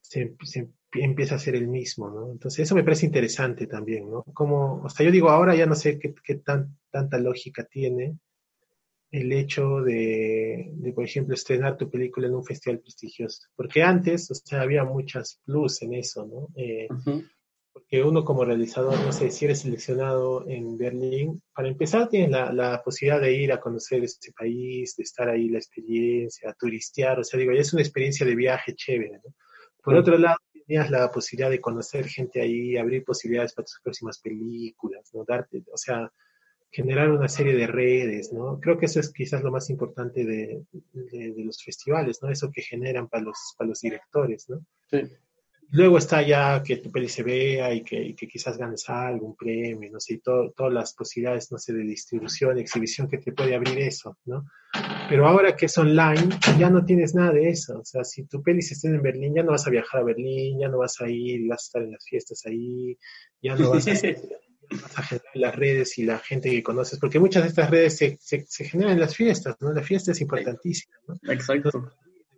se, empieza a ser el mismo, ¿no? Entonces, eso me parece interesante también, ¿no? Como, o sea, yo digo, ahora ya no sé qué, qué tan, tanta lógica tiene, el hecho de, por ejemplo, estrenar tu película en un festival prestigioso. Porque antes, o sea, había muchas plus en eso, ¿no? Eh, porque uno como realizador, no sé, si eres seleccionado en Berlín, para empezar tienes la, posibilidad de ir a conocer este país, de estar ahí, la experiencia, turistear, o sea, digo, ya es una experiencia de viaje chévere, ¿no? Por otro lado, tenías la posibilidad de conocer gente ahí, abrir posibilidades para tus próximas películas, ¿no? Darte, o sea, generar una serie de redes, ¿no? Creo que eso es quizás lo más importante de, los festivales, ¿no? Eso que generan para los, para los directores, ¿no? Luego está ya que tu peli se vea y que, quizás ganes algún premio, no sé, y todas las posibilidades, no sé, de distribución, exhibición que te puede abrir eso, ¿no? Pero ahora que es online, ya no tienes nada de eso. O sea, si tu peli se está en Berlín, ya no vas a viajar a Berlín, ya no vas a ir y vas a estar en las fiestas ahí, ya no vas a... vas a generar las redes y la gente que conoces, porque muchas de estas redes se, se, generan en las fiestas, ¿no? La fiesta es importantísima, ¿no? Exacto.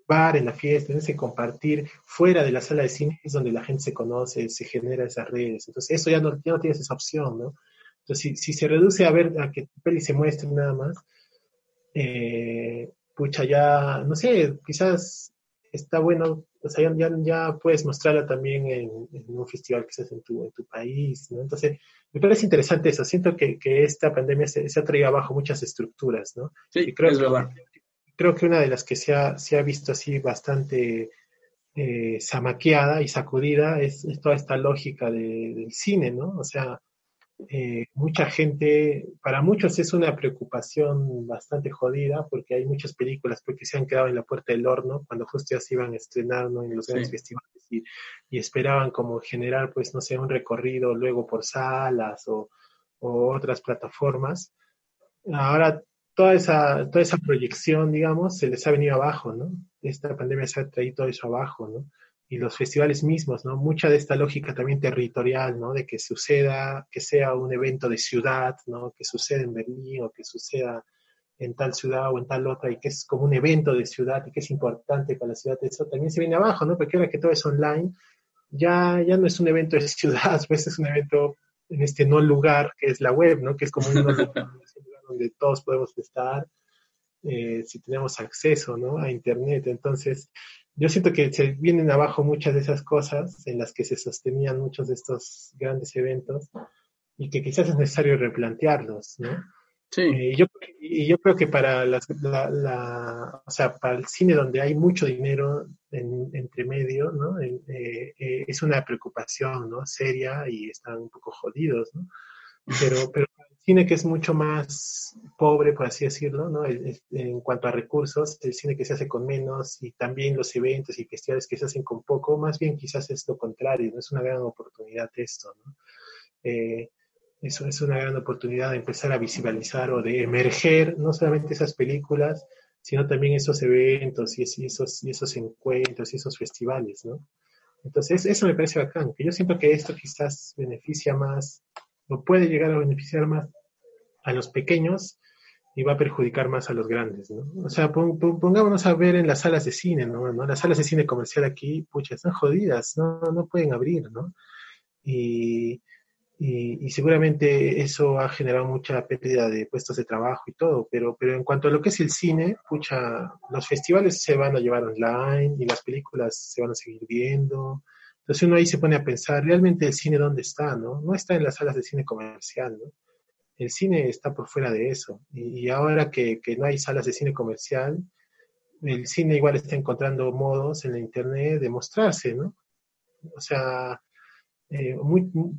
Bar, en la fiesta, en ese compartir fuera de la sala de cine es donde la gente se conoce, se genera esas redes. Entonces, eso ya no, ya no tienes esa opción, ¿no? Entonces, si, si se reduce a ver, a que tu peli se muestre nada más, eh, pucha, ya, no sé, quizás está bueno, o sea, ya, ya puedes mostrarla también en, un festival que en tu, en tu país, ¿no? Entonces, me parece interesante eso. Siento que, que esta pandemia se, se, ha traído abajo muchas estructuras, ¿no? Sí, creo, es verdad. Creo que una de las que se ha, se ha visto así bastante eh, zamaqueada y sacudida es, toda esta lógica del cine, ¿no? O sea, eh, mucha gente, para muchos es una preocupación bastante jodida porque hay muchas películas porque se han quedado en la puerta del horno cuando justo ya se iban a estrenar en los grandes festivales y, esperaban como generar, pues, no sé, un recorrido luego por salas o, otras plataformas. Ahora toda esa, toda esa proyección, digamos, se les ha venido abajo, ¿no? Esta pandemia se ha traído todo eso abajo, ¿no? y los festivales mismos, ¿no? Mucha de esta lógica también territorial, ¿no? De que suceda, que sea un evento de ciudad, ¿no? Que suceda en Berlín o que suceda en tal ciudad o en tal otra y que es como un evento de ciudad y que es importante para la ciudad, eso también se viene abajo, ¿no? Porque ahora que todo es online, ya, ya no es un evento de ciudad, pues es un evento en este no lugar que es la web, ¿no? Que es como un lugar donde todos podemos estar eh, si tenemos acceso, ¿no? A Internet. Entonces, yo siento que se vienen abajo muchas de esas cosas en las que se sostenían muchos de estos grandes eventos y que quizás es necesario replantearlos, ¿no? Sí. Eh, y, yo, y yo creo que para, las, la, o sea, para el cine donde hay mucho dinero en, entre medio, ¿no? Eh, eh, es una preocupación, ¿no? Seria y están un poco jodidos, ¿no? Pero, pero cine que es mucho más pobre, por así decirlo, ¿no? En cuanto a recursos, el cine que se hace con menos y también los eventos y festivales que se hacen con poco, más bien quizás es lo contrario, ¿no? Es una gran oportunidad esto, ¿no? Eh, eso es una gran oportunidad de empezar a visualizar o de emerger no solamente esas películas, sino también esos eventos y esos, y esos encuentros y esos festivales, ¿no? Entonces, eso me parece bacán, que yo siento que esto quizás beneficia más o puede llegar a beneficiar más a los pequeños y va a perjudicar más a los grandes, ¿no? O sea, pongámonos a ver en las salas de cine, ¿no? Las salas de cine comercial aquí, pucha, están jodidas, no, no pueden abrir, ¿no? Y, y, seguramente eso ha generado mucha pérdida de puestos de trabajo y todo, pero, pero en cuanto a lo que es el cine, pucha, los festivales se van a llevar online y las películas se van a seguir viendo, entonces uno ahí se pone a pensar, ¿realmente el cine dónde está? No, no está en las salas de cine comercial, ¿no? El cine está por fuera de eso. Y, ahora que, no hay salas de cine comercial, el cine igual está encontrando modos en la internet de mostrarse, ¿no? O sea, eh,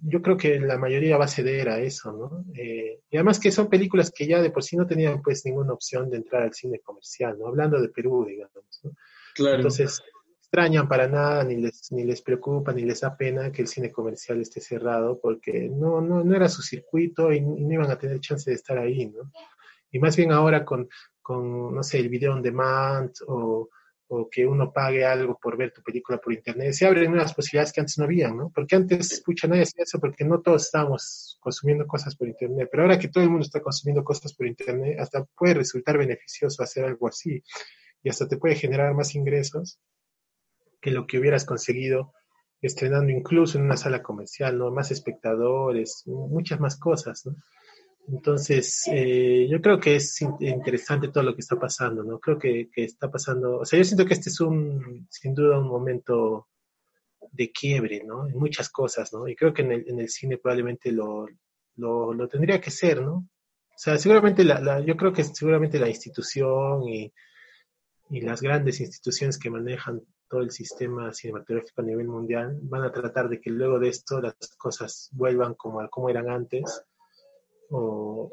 yo creo que la mayoría va a ceder a eso, ¿no? Eh, y además que son películas que ya de por sí no tenían pues ninguna opción de entrar al cine comercial, ¿no? Hablando de Perú, digamos, ¿no? Claro. Entonces, extrañan para nada, ni les, ni les preocupa, ni les da pena que el cine comercial esté cerrado, porque no, no, no era su circuito y, no iban a tener chance de estar ahí, ¿no? Y más bien ahora con, con no sé, el video on demand o, o que uno pague algo por ver tu película por internet, se abren nuevas posibilidades que antes no habían, ¿no? Porque antes, escucha, nadie hacía eso porque no todos estábamos consumiendo cosas por internet, pero ahora que todo el mundo está consumiendo cosas por internet, hasta puede resultar beneficioso hacer algo así y hasta te puede generar más ingresos que lo que hubieras conseguido estrenando incluso en una sala comercial, ¿no? Más espectadores, muchas más cosas, ¿no? Entonces, eh, yo creo que es interesante todo lo que está pasando, ¿no? Creo que, está pasando, o sea, yo siento que este es un, sin duda, un momento de quiebre, ¿no? En muchas cosas, ¿no? Y creo que en el, en el cine probablemente lo, lo, lo, tendría que ser, ¿no? O sea, seguramente la, la, yo creo que seguramente la institución y, y las grandes instituciones que manejan todo el sistema cinematográfico a nivel mundial van a tratar de que luego de esto las cosas vuelvan como, como eran antes o,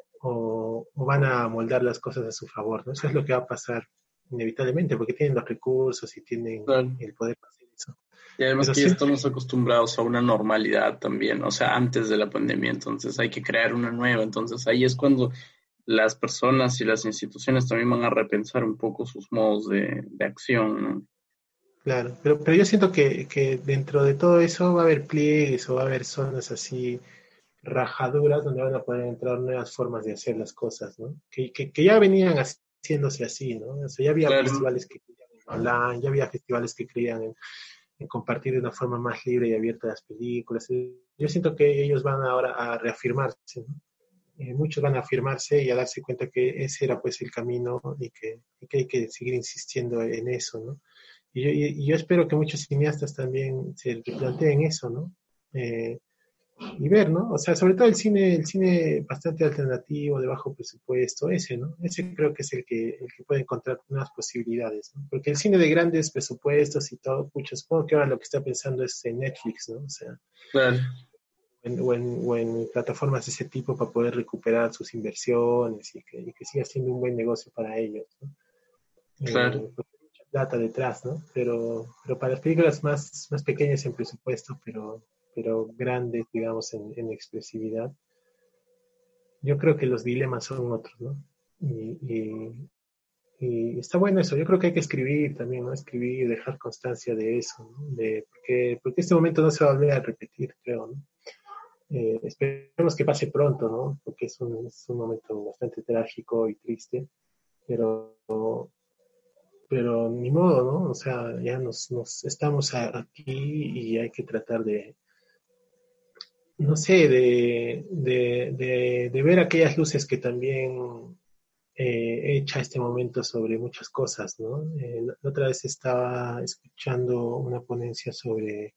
van a moldar las cosas a su favor, ¿no? Eso es lo que va a pasar inevitablemente, porque tienen los recursos y tienen el poder hacer eso. Y además que ya estamos acostumbrados a una normalidad también, o sea, antes de la pandemia, entonces hay que crear una nueva, entonces ahí es cuando las personas y las instituciones también van a repensar un poco sus modos de, acción, ¿no? Claro, pero, pero yo siento que, que dentro de todo eso va a haber pliegues o va a haber zonas así rajaduras donde van a poder entrar nuevas formas de hacer las cosas, ¿no? Que, que, ya venían haciéndose así, ¿no? O sea, ya había festivales que creían en online, ya había festivales que creían en, compartir de una forma más libre y abierta las películas. Yo siento que ellos van ahora a reafirmarse, ¿no? Eh, muchos van a afirmarse y a darse cuenta que ese era pues el camino y que, que hay que seguir insistiendo en eso, ¿no? Y yo, y yo, espero que muchos cineastas también se planteen eso, ¿no? Eh, y ver, ¿no? O sea, sobre todo el cine, el cine bastante alternativo, de bajo presupuesto, ese, ¿no? Ese creo que es el que, el que puede encontrar nuevas posibilidades, ¿no? Porque el cine de grandes presupuestos y todo, pucha, supongo que ahora lo que está pensando es en Netflix, ¿no? O sea, claro. o, en, plataformas de ese tipo para poder recuperar sus inversiones y que, siga siendo un buen negocio para ellos, ¿no? Claro. Eh, plata detrás, ¿no? Pero, pero para las películas más, más pequeñas en presupuesto, pero pero grandes, digamos, en, expresividad, yo creo que los dilemas son otros, ¿no? Y, está bueno eso, yo creo que hay que escribir también, ¿no? Escribir, y dejar constancia de eso, ¿no? De, porque, porque este momento no se va a volver a repetir, creo, ¿no? Eh, esperemos que pase pronto, ¿no? Porque es un, es un momento bastante trágico y triste, pero pero ni modo, ¿no? O sea, ya nos, nos estamos aquí y hay que tratar de, no sé, de, de, ver aquellas luces que también eh, echa este momento sobre muchas cosas, ¿no? Eh, la otra vez estaba escuchando una ponencia sobre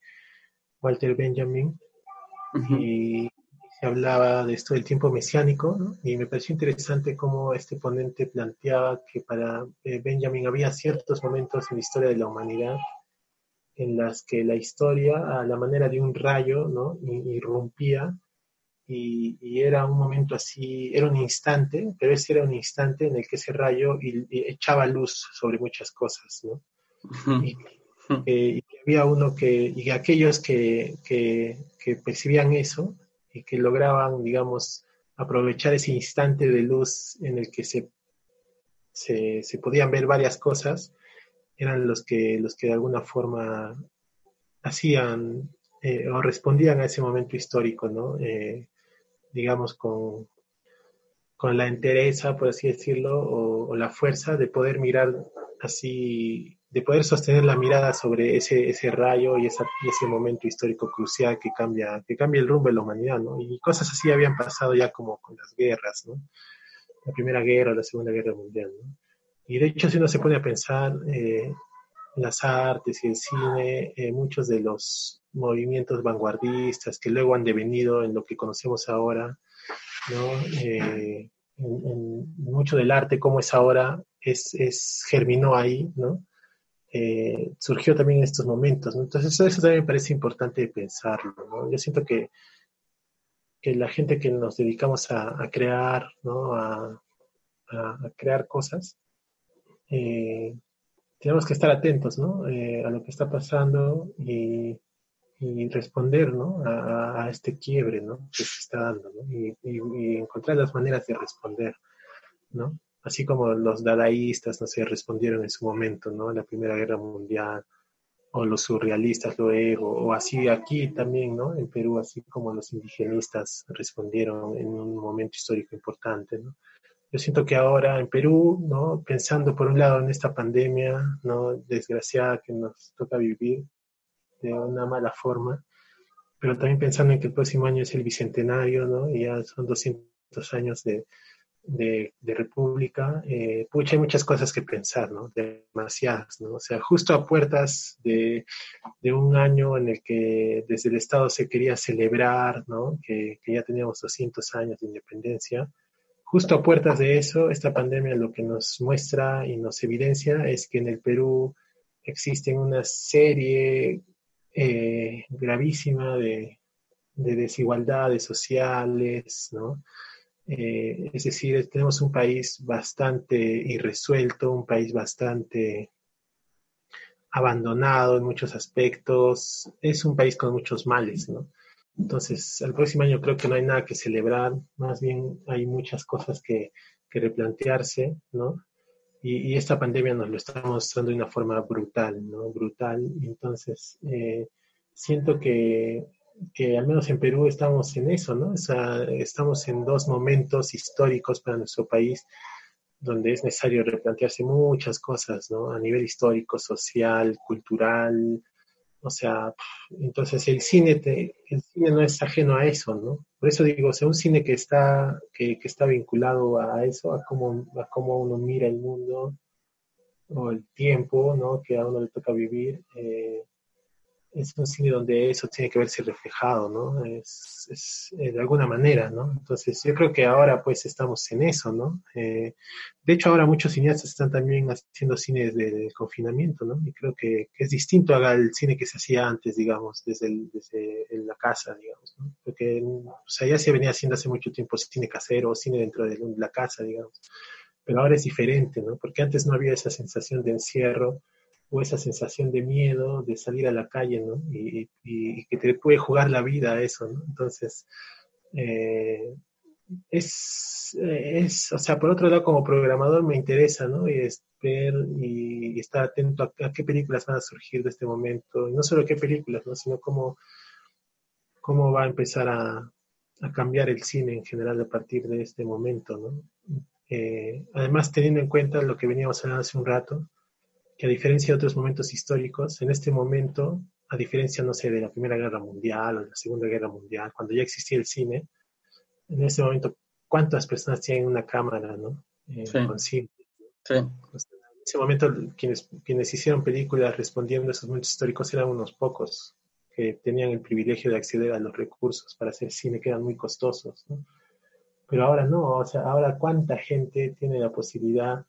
Walter Benjamin y hablaba de esto del tiempo mesiánico, ¿no? Y me pareció interesante cómo este ponente planteaba que para eh, Benjamin había ciertos momentos en la historia de la humanidad en las que la historia, a la manera de un rayo, ¿no? irrumpía y, era un momento así, era un instante, pero ese era un instante en el que ese rayo echaba luz sobre muchas cosas, ¿no? y, había uno que, y aquellos que, que, percibían eso y que lograban, digamos, aprovechar ese instante de luz en el que se, se, se podían ver varias cosas, eran los que, los que de alguna forma hacían eh, o respondían a ese momento histórico, ¿no? Eh, digamos, con, con la entereza, por así decirlo, o, la fuerza de poder mirar así, de poder sostener la mirada sobre ese, ese rayo y, ese momento histórico crucial que cambia, que cambia el rumbo de la humanidad, ¿no? Y cosas así habían pasado ya como con las guerras, ¿no? La Primera Guerra, la Segunda Guerra Mundial. Y de hecho, si uno se pone a pensar eh, las artes y el cine, eh, muchos de los movimientos vanguardistas que luego han devenido en lo que conocemos ahora, ¿no? Eh, en, mucho del arte como es ahora, es, es germinó ahí, ¿no? surgió también en estos momentos, ¿no? Entonces eso, también me parece importante pensarlo, ¿no? Yo siento que, que la gente que nos dedicamos a, a crear, ¿no? A, a, crear cosas, eh, tenemos que estar atentos, ¿no? Eh, a lo que está pasando y, responder, ¿no? A, este quiebre, ¿no? Que se está dando, ¿no? Y, y, encontrar las maneras de responder, ¿no? Así como los dadaístas, no sé, respondieron en su momento, ¿no? En la Primera Guerra Mundial, o los surrealistas luego, o así aquí también, ¿no? En Perú, así como los indigenistas respondieron en un momento histórico importante, ¿no? Yo siento que ahora en Perú, ¿no? Pensando por un lado en esta pandemia, ¿no? Desgraciada que nos toca vivir de una mala forma, pero también pensando en que el próximo año es el bicentenario, ¿no? Y ya son 200 años de, de, República, eh, hay muchas cosas que pensar, ¿no? Demasiadas, ¿no? O sea, justo a puertas de, de, un año en el que desde el Estado se quería celebrar, ¿no? Que, que, ya teníamos 200 años de independencia. Justo a puertas de eso, esta pandemia lo que nos muestra y nos evidencia es que en el Perú existen una serie eh, gravísima de, de desigualdades sociales, ¿no? Eh, es decir, tenemos un país bastante irresuelto, un país bastante abandonado en muchos aspectos, es un país con muchos males, ¿no? Entonces, el próximo año creo que no hay nada que celebrar, más bien hay muchas cosas que, replantearse, ¿no? Y, esta pandemia nos lo está mostrando de una forma brutal, ¿no? Brutal. Entonces, eh, siento que que al menos en Perú estamos en eso, ¿no? O sea, estamos en dos momentos históricos para nuestro país donde es necesario replantearse muchas cosas, ¿no? A nivel histórico, social, cultural, o sea, entonces el cine, el cine no es ajeno a eso, ¿no? Por eso digo, o sea, un cine que está, que, que está vinculado a eso, a cómo, a cómo uno mira el mundo o el tiempo, ¿no? Que a uno le toca vivir, eh, es un cine donde eso tiene que verse reflejado, ¿no? Es, es eh, de alguna manera, ¿no? Entonces yo creo que ahora pues estamos en eso, ¿no? Eh, de hecho ahora muchos cineastas están también haciendo cine de, confinamiento, ¿no? Y creo que, es distinto al cine que se hacía antes, digamos, desde, desde la casa, digamos, ¿no? Porque, o sea, ya se venía haciendo hace mucho tiempo cine casero, cine dentro de la casa, digamos. Pero ahora es diferente, ¿no? Porque antes no había esa sensación de encierro, esa sensación de miedo de salir a la calle, ¿no? Y, que te puede jugar la vida eso. Entonces, eh, es, es, o sea, por otro lado, como programador me interesa, ¿no? Y ver y, estar atento a, qué películas van a surgir de este momento, y no solo qué películas, ¿no? Sino cómo, cómo va a empezar a, cambiar el cine en general a partir de este momento. Eh, además, teniendo en cuenta lo que veníamos hablando hace un rato, que a diferencia de otros momentos históricos, en este momento, a diferencia, no sé, de la Primera Guerra Mundial o de la Segunda Guerra Mundial, cuando ya existía el cine, en este momento, ¿cuántas personas tienen una cámara, no? Eh, con cine. Sí. en ese momento, quienes, quienes hicieron películas respondiendo a esos momentos históricos eran unos pocos que tenían el privilegio de acceder a los recursos para hacer cine que eran muy costosos, ¿no? Pero ahora no, o sea, ahora cuánta gente tiene la posibilidad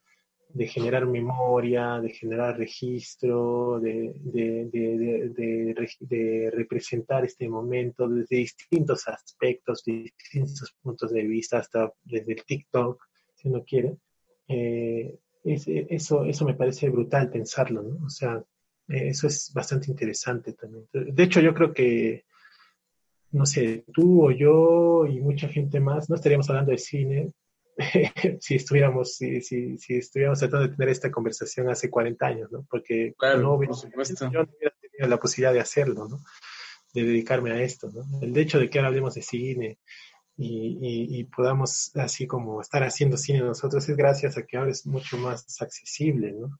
de generar memoria, de generar registro, de, representar este momento desde distintos aspectos, distintos puntos de vista, hasta desde el TikTok, si uno quiere. Eh, eso, eso me parece brutal pensarlo, ¿no? O sea, eh, eso es bastante interesante también. De hecho, yo creo que, no sé, tú o yo y mucha gente más, no estaríamos hablando de cine si estuviéramos, si, si, si, estuviéramos tratando de tener esta conversación hace 40 años, ¿no? Porque no, yo no hubiera tenido la posibilidad de hacerlo, ¿no? De dedicarme a esto, ¿no? El hecho de que ahora hablemos de cine y, y, podamos así como estar haciendo cine nosotros es gracias a que ahora es mucho más accesible, ¿no?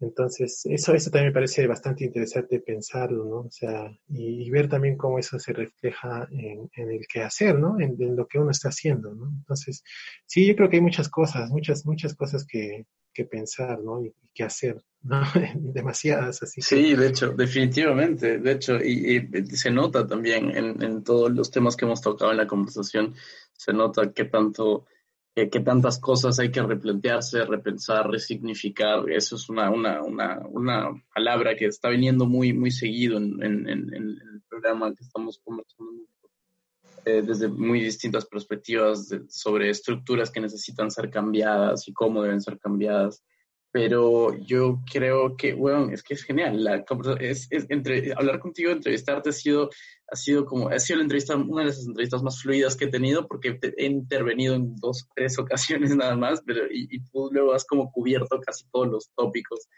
Entonces, eso, eso también me parece bastante interesante pensarlo, ¿no? O sea, y, ver también cómo eso se refleja en, en el quehacer, ¿no? En, lo que uno está haciendo, ¿no? Entonces, sí, yo creo que hay muchas cosas, muchas, muchas cosas que, que pensar, ¿no? Y, que hacer, ¿no? Demasiadas, así. Sí, de hecho, definitivamente, de hecho, y, y se nota también en, en, todos los temas que hemos tocado en la conversación, se nota que tanto que, tantas cosas hay que replantearse, repensar, resignificar. Eso es una, una, una, una palabra que está viniendo muy, muy seguido en, en, en, el programa que estamos conversando eh, desde muy distintas perspectivas sobre estructuras que necesitan ser cambiadas y cómo deben ser cambiadas. Pero yo creo que, bueno, es que es genial. La, es, es, entre, hablar contigo, entrevistarte ha sido, ha sido como, ha sido la entrevista, una de las entrevistas más fluidas que he tenido porque he intervenido en dos, tres ocasiones nada más, pero y, y tú luego has como cubierto casi todos los tópicos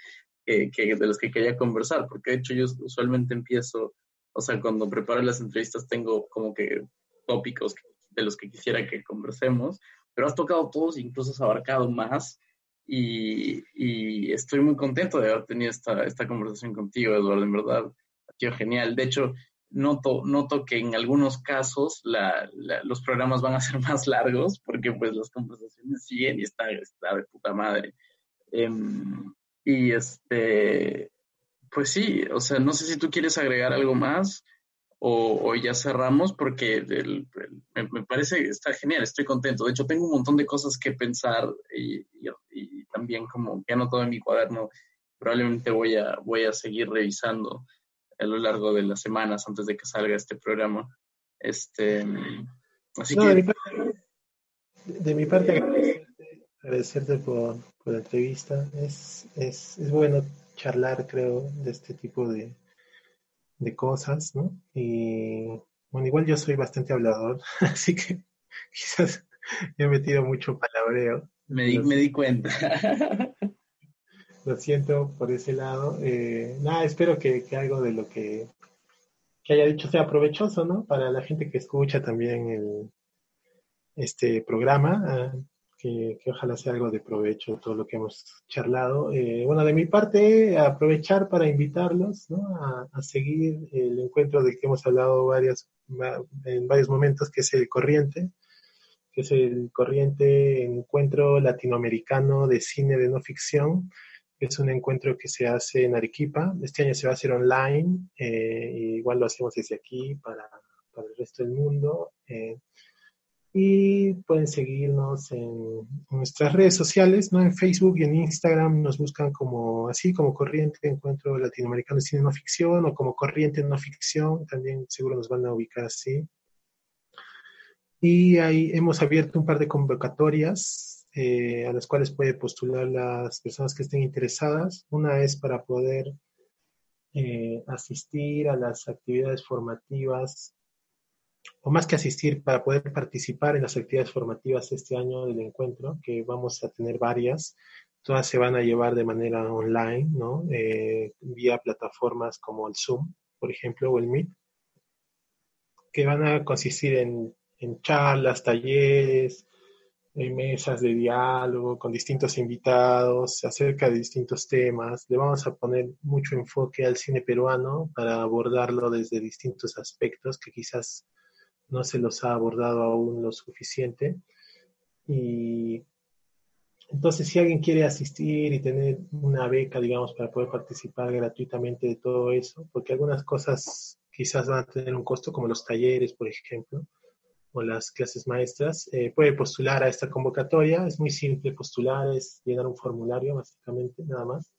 que, que, de los que quería conversar, porque de hecho yo usualmente empiezo, o sea, cuando preparo las entrevistas tengo como que tópicos de los que quisiera que conversemos, pero has tocado todos, incluso has abarcado más y, estoy muy contento de haber tenido esta, esta conversación contigo, Eduardo, en verdad, ha sido genial. De hecho, noto, noto que en algunos casos los programas van a ser más largos porque pues las conversaciones siguen y está, está de puta madre. Em, y este, pues sí, o sea, no sé si tú quieres agregar algo más o, ya cerramos porque me, parece que está genial, estoy contento. De hecho, tengo un montón de cosas que pensar y, también como que anotado en mi cuaderno, probablemente voy a, voy a seguir revisando a lo largo de las semanas antes de que salga este programa. Este, así que... De mi parte, agradecerte, por, por, la entrevista. Es, es, es bueno charlar, creo, de este tipo de, de cosas, ¿no? Y bueno, igual yo soy bastante hablador, así que quizás he metido mucho palabreo. Me di, me di cuenta. Lo siento por ese lado. Eh, nada, espero que, algo de lo que, que, haya dicho sea provechoso, ¿no? Para la gente que escucha también el, este programa. Ah, que, ojalá sea algo de provecho todo lo que hemos charlado. Eh, bueno, de mi parte, aprovechar para invitarlos a, seguir el encuentro del que hemos hablado varias, en varios momentos, que es el Corriente, que es el Corriente Encuentro Latinoamericano de Cine de No Ficción. Es un encuentro que se hace en Arequipa. Este año se va a hacer online, eh, igual lo hacemos desde aquí para, para el resto del mundo. Eh, y pueden seguirnos en, nuestras redes sociales, ¿no? En Facebook y en Instagram nos buscan como así, como Corriente Encuentro Latinoamericano de Cine No Ficción o como Corriente No Ficción, también seguro nos van a ubicar así. Y ahí hemos abierto un par de convocatorias eh, a las cuales puede postular las personas que estén interesadas. Una es para poder eh, asistir a las actividades formativas o más que asistir, para poder participar en las actividades formativas este año del encuentro, que vamos a tener varias. Todas se van a llevar de manera online, ¿no? Eh, vía plataformas como el Zoom, por ejemplo, o el Meet, que van a consistir en, en charlas, talleres, en mesas de diálogo con distintos invitados acerca de distintos temas. Le vamos a poner mucho enfoque al cine peruano para abordarlo desde distintos aspectos que quizás no se los ha abordado aún lo suficiente. Y entonces, si alguien quiere asistir y tener una beca, digamos, para poder participar gratuitamente de todo eso, porque algunas cosas quizás van a tener un costo, como los talleres, por ejemplo, o las clases maestras, eh, puede postular a esta convocatoria. Es muy simple postular, es llenar un formulario, básicamente, nada más.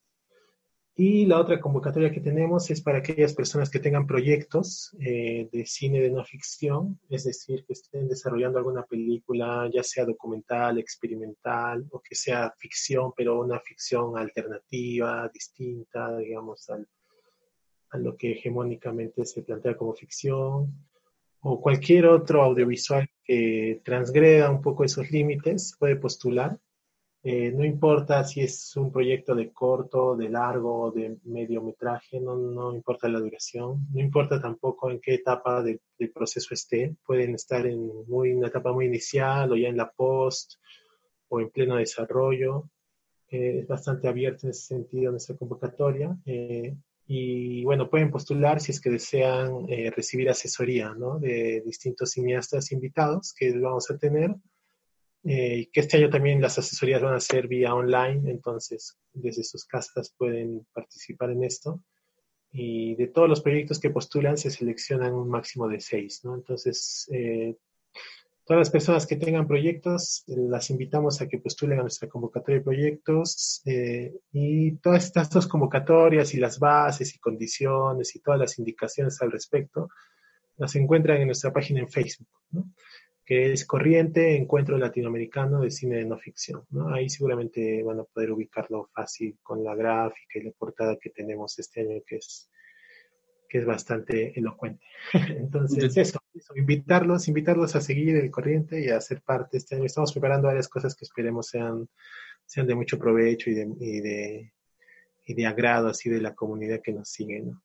Y la otra convocatoria que tenemos es para aquellas personas que tengan proyectos eh, de cine de no ficción, es decir, que estén desarrollando alguna película, ya sea documental, experimental, o que sea ficción, pero una ficción alternativa, distinta, digamos, al, a lo que hegemónicamente se plantea como ficción, o cualquier otro audiovisual que transgreda un poco esos límites, puede postular eh, no importa si es un proyecto de corto, de largo, de mediometraje, no, no importa la duración, no importa tampoco en qué etapa del proceso esté, pueden estar en muy, una etapa muy inicial o ya en la post o en pleno desarrollo. Eh, es bastante abierto en ese sentido nuestra convocatoria. Eh, y bueno, pueden postular si es que desean recibir asesoría ¿no? de distintos cineastas invitados que vamos a tener eh, que este año también las asesorías van a ser vía online, entonces desde sus casas pueden participar en esto. Y de todos los proyectos que postulan se seleccionan un máximo de seis, ¿no? Entonces, eh, todas las personas que tengan proyectos, las invitamos a que postulen a nuestra convocatoria de proyectos eh, y todas estas dos convocatorias y las bases y condiciones y todas las indicaciones al respecto las encuentran en nuestra página en Facebook. Que es Corriente Encuentro Latinoamericano de Cine de No Ficción. ¿no? Ahí seguramente van a poder ubicarlo fácil con la gráfica y la portada que tenemos este año, que es, que es bastante elocuente. Entonces, eso, invitarlos, invitarlos a seguir el Corriente y a ser parte este año. Estamos preparando varias cosas que esperemos sean, sean de mucho provecho y de, y de, y de agrado así de la comunidad que nos sigue, ¿no?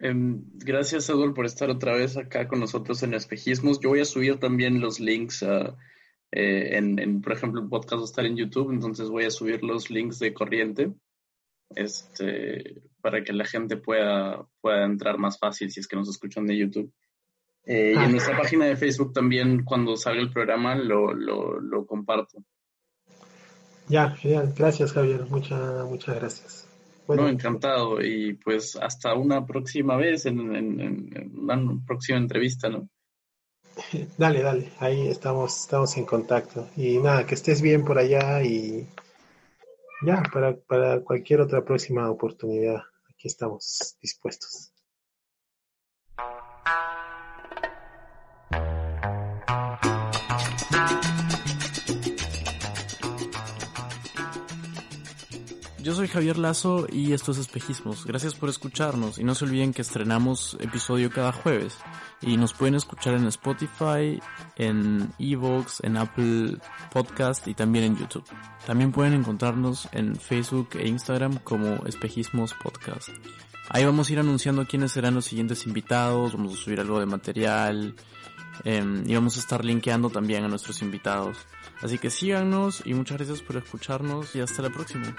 Em, gracias, Edward, por estar otra vez acá con nosotros en Espejismos. Yo voy a subir también los links eh, en, por ejemplo, el podcast va a estar en YouTube, entonces voy a subir los links de corriente este, para que la gente pueda, pueda entrar más fácil si es que nos escuchan de YouTube. Eh, y en nuestra página de Facebook también, cuando salga el programa, lo, lo, comparto. Ya, genial. Gracias, Javier. Muchas, muchas gracias. Bueno, encantado. Y pues hasta una próxima vez, en, una próxima entrevista, ¿no? Dale, dale. Ahí estamos, estamos en contacto. Y nada, que estés bien por allá y ya, para, para cualquier otra próxima oportunidad, aquí estamos dispuestos. Yo soy Javier Lazo y esto es Espejismos. Gracias por escucharnos y no se olviden que estrenamos episodio cada jueves y nos pueden escuchar en Spotify, en Evox, en Apple Podcast y también en YouTube. También pueden encontrarnos en Facebook e Instagram como Espejismos Podcast. Ahí vamos a ir anunciando quiénes serán los siguientes invitados, vamos a subir algo de material em, y vamos a estar linkeando también a nuestros invitados. Así que síganos y muchas gracias por escucharnos y hasta la próxima.